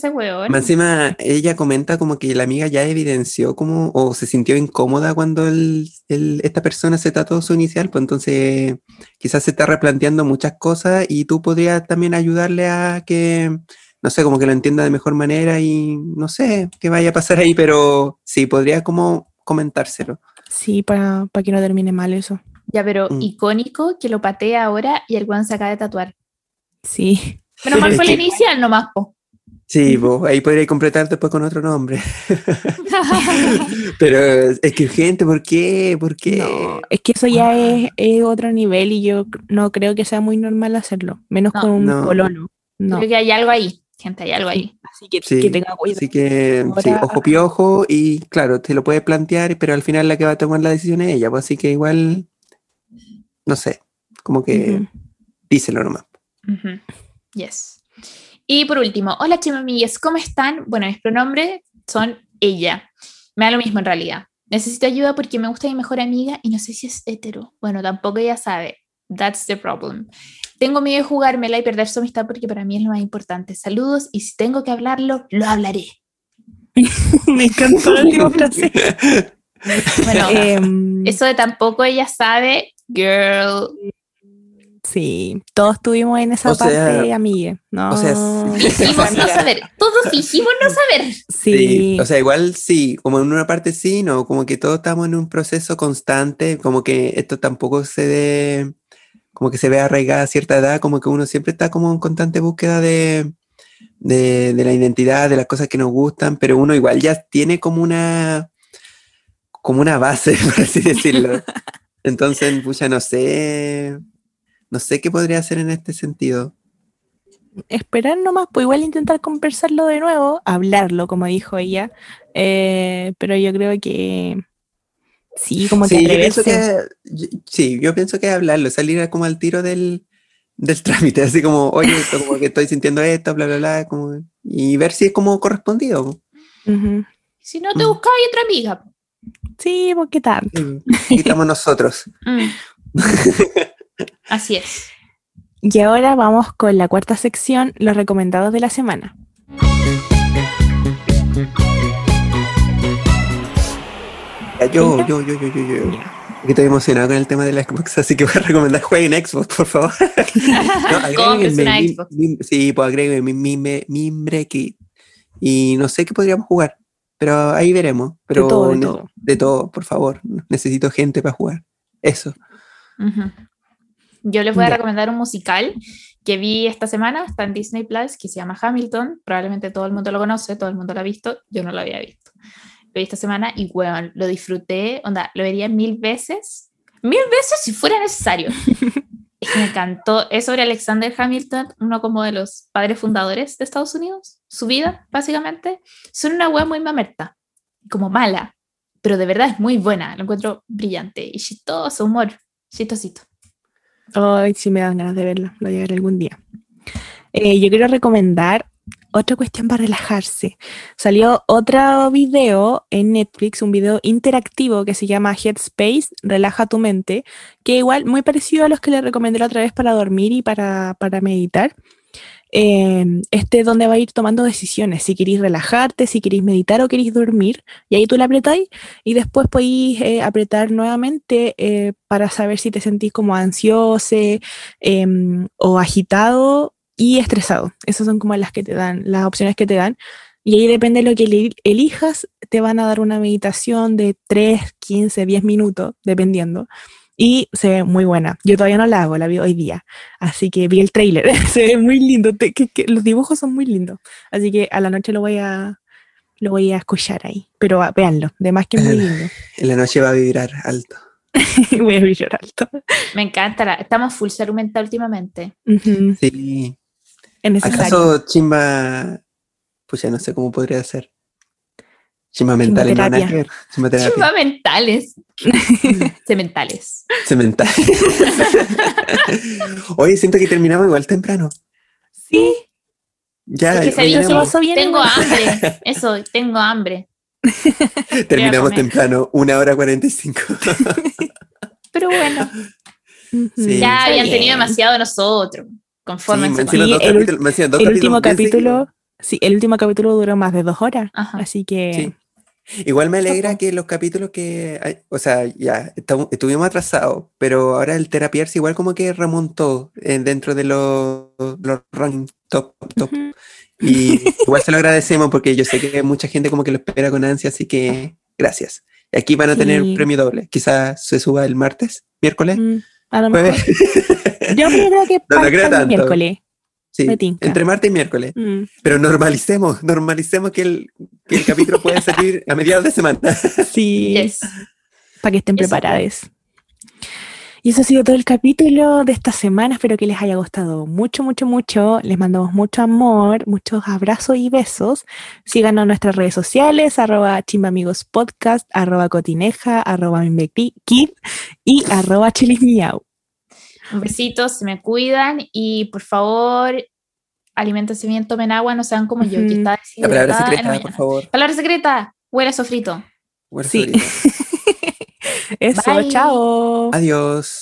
encima, ella comenta como que la amiga ya evidenció como, o se sintió incómoda cuando el, esta persona se trató su inicial, pues entonces quizás se está replanteando muchas cosas y tú podrías también ayudarle a que, no sé, como que lo entienda de mejor manera y no sé qué vaya a pasar ahí, pero sí, podría como comentárselo. Sí, para, para que no termine mal eso. Ya, pero mm. icónico que lo patea ahora y el guan se acaba de tatuar. Sí. Pero más fue el inicial nomás, po. Sí, vos, ahí podría completar después con otro nombre. Pero es que urgente, ¿por qué? ¿Por qué? es que eso ya es, otro nivel y yo no creo que sea muy normal hacerlo, menos con un colono. No. Creo que hay algo ahí, gente, hay algo ahí. Así que, que tenga cuidado. Así que, sí, ojo piojo y claro, te lo puedes plantear, pero al final la que va a tomar la decisión es ella, pues así que igual no sé, como que díselo nomás. Yes. Y por último, hola chimamillas, ¿cómo están? Bueno, mis pronombres son ella. Me da lo mismo en realidad. Necesito ayuda porque me gusta mi mejor amiga y no sé si es hetero. Bueno, tampoco ella sabe. That's the problem. Tengo miedo de jugármela y perder su amistad porque para mí es lo más importante. Saludos y si tengo que hablarlo, lo hablaré. me encantó la última frase. Bueno, em, eso de tampoco ella sabe, girl. Sí, todos estuvimos en esa parte, amiga. No, o sea, fingimos no saber. Todos fingimos no saber. Sí. O sea, igual sí, como en una parte sí, no, como que todos estamos en un proceso constante, como que esto tampoco se ve, como que se ve arraigada a cierta edad, como que uno siempre está como en constante búsqueda de, de, de la identidad, de las cosas que nos gustan, pero uno igual ya tiene como una, como una base, por así decirlo. Entonces, pucha, no sé, no sé qué podría hacer en este sentido. Esperar nomás, pues igual intentar conversarlo de nuevo, hablarlo, como dijo ella, eh, pero yo creo que sí, como sí, yo que, sí, yo pienso que hablarlo, salir como al tiro del, del trámite, así como, oye, esto, como que estoy sintiendo esto, bla, bla, bla, como, y ver si es como correspondido. Si no te buscas, hay otra amiga. Sí, porque tanto. Quitamos nosotros. Mm. Así es. Y ahora vamos con la cuarta sección, los recomendados de la semana. Yo, yo, yo, yo, yo, yo. estoy emocionado con el tema de la Xbox, así que voy a recomendar jueguen Xbox, por favor. no, sí, pues agréguenme mi, mi, mi, Y no sé qué podríamos jugar, pero ahí veremos. Pero de todo, de todo. De todo por favor. Necesito gente para jugar. Eso. Yo les voy a recomendar un musical que vi esta semana, está en Disney Plus, que se llama Hamilton. Probablemente todo el mundo lo conoce, todo el mundo lo ha visto. Yo no lo había visto. Lo vi esta semana y, bueno, lo disfruté. Onda, lo vería mil veces. Mil veces si fuera necesario. me encantó. Es sobre Alexander Hamilton, uno como de los padres fundadores de Estados Unidos. Su vida, básicamente. Son una wea muy mamerta, como mala, pero de verdad es muy buena. Lo encuentro brillante y chistoso, humor, chistosito. Ay, sí me dan ganas de verla, lo ver algún día. Eh, yo quiero recomendar otra cuestión para relajarse. Salió otro video en Netflix, un video interactivo que se llama Headspace, Relaja tu mente, que igual muy parecido a los que le recomendé la otra vez para dormir y para, para meditar. Em, este es donde va a ir tomando decisiones, si queréis relajarte, si queréis meditar o queréis dormir, y ahí tú le apretáis y después podéis eh, apretar nuevamente eh, para saber si te sentís como ansioso em, o agitado y estresado. Esas son como las que te dan, las opciones que te dan. Y ahí depende de lo que elijas, te van a dar una meditación de 3, 15, 10 minutos, dependiendo y se ve muy buena. Yo todavía no la hago, la vi hoy día, así que vi el trailer, se ve muy lindo, los dibujos son muy lindos, así que a la noche lo voy a lo voy a escuchar ahí, pero véanlo, de más que es muy lindo. En la noche va a vibrar alto. voy a vibrar alto. Me encanta, estamos full ser mental últimamente. Sí. Es ¿Acaso chimba, pues ya no sé cómo podría ser? Chima mentales, Chima mentales. Cementales. Cementales. Oye, siento que terminamos igual temprano. Sí. Ya, tengo hambre. Eso, tengo hambre. Terminamos temprano, una hora cuarenta y cinco. Pero bueno. Ya habían tenido demasiado de nosotros. Conforme sí, el, último capítulo, sí, el último capítulo duró más de dos horas. Así que. Igual me alegra que los capítulos que, hay, o sea, ya estuvimos atrasados, pero ahora el Terapiarse igual como que remontó eh, dentro de los, los top, top. Y igual se lo agradecemos porque yo sé que mucha gente como que lo espera con ansia, así que gracias. Aquí van a tener un premio doble. Quizás se suba el martes, miércoles. Mm, a lo mejor. yo creo que no, miércoles. Sí, entre martes y miércoles. Mm. Pero normalicemos, normalicemos que el, que el capítulo puede salir a mediados de semana. Sí. Para que estén preparados. Y eso ha sido todo el capítulo de esta semana. Espero que les haya gustado mucho, mucho, mucho. Les mandamos mucho amor, muchos abrazos y besos. Síganos en nuestras redes sociales, arroba chimbamigospodcast, arroba cotineja, arroba kid y arroba chilismiau. Un besito, se me cuidan y por favor, alimentense bien, tomen agua, no sean como yo, que está La palabra secreta, por favor. Palabra secreta, huele a sofrito. Huele sí. Eso, Bye. chao. Adiós.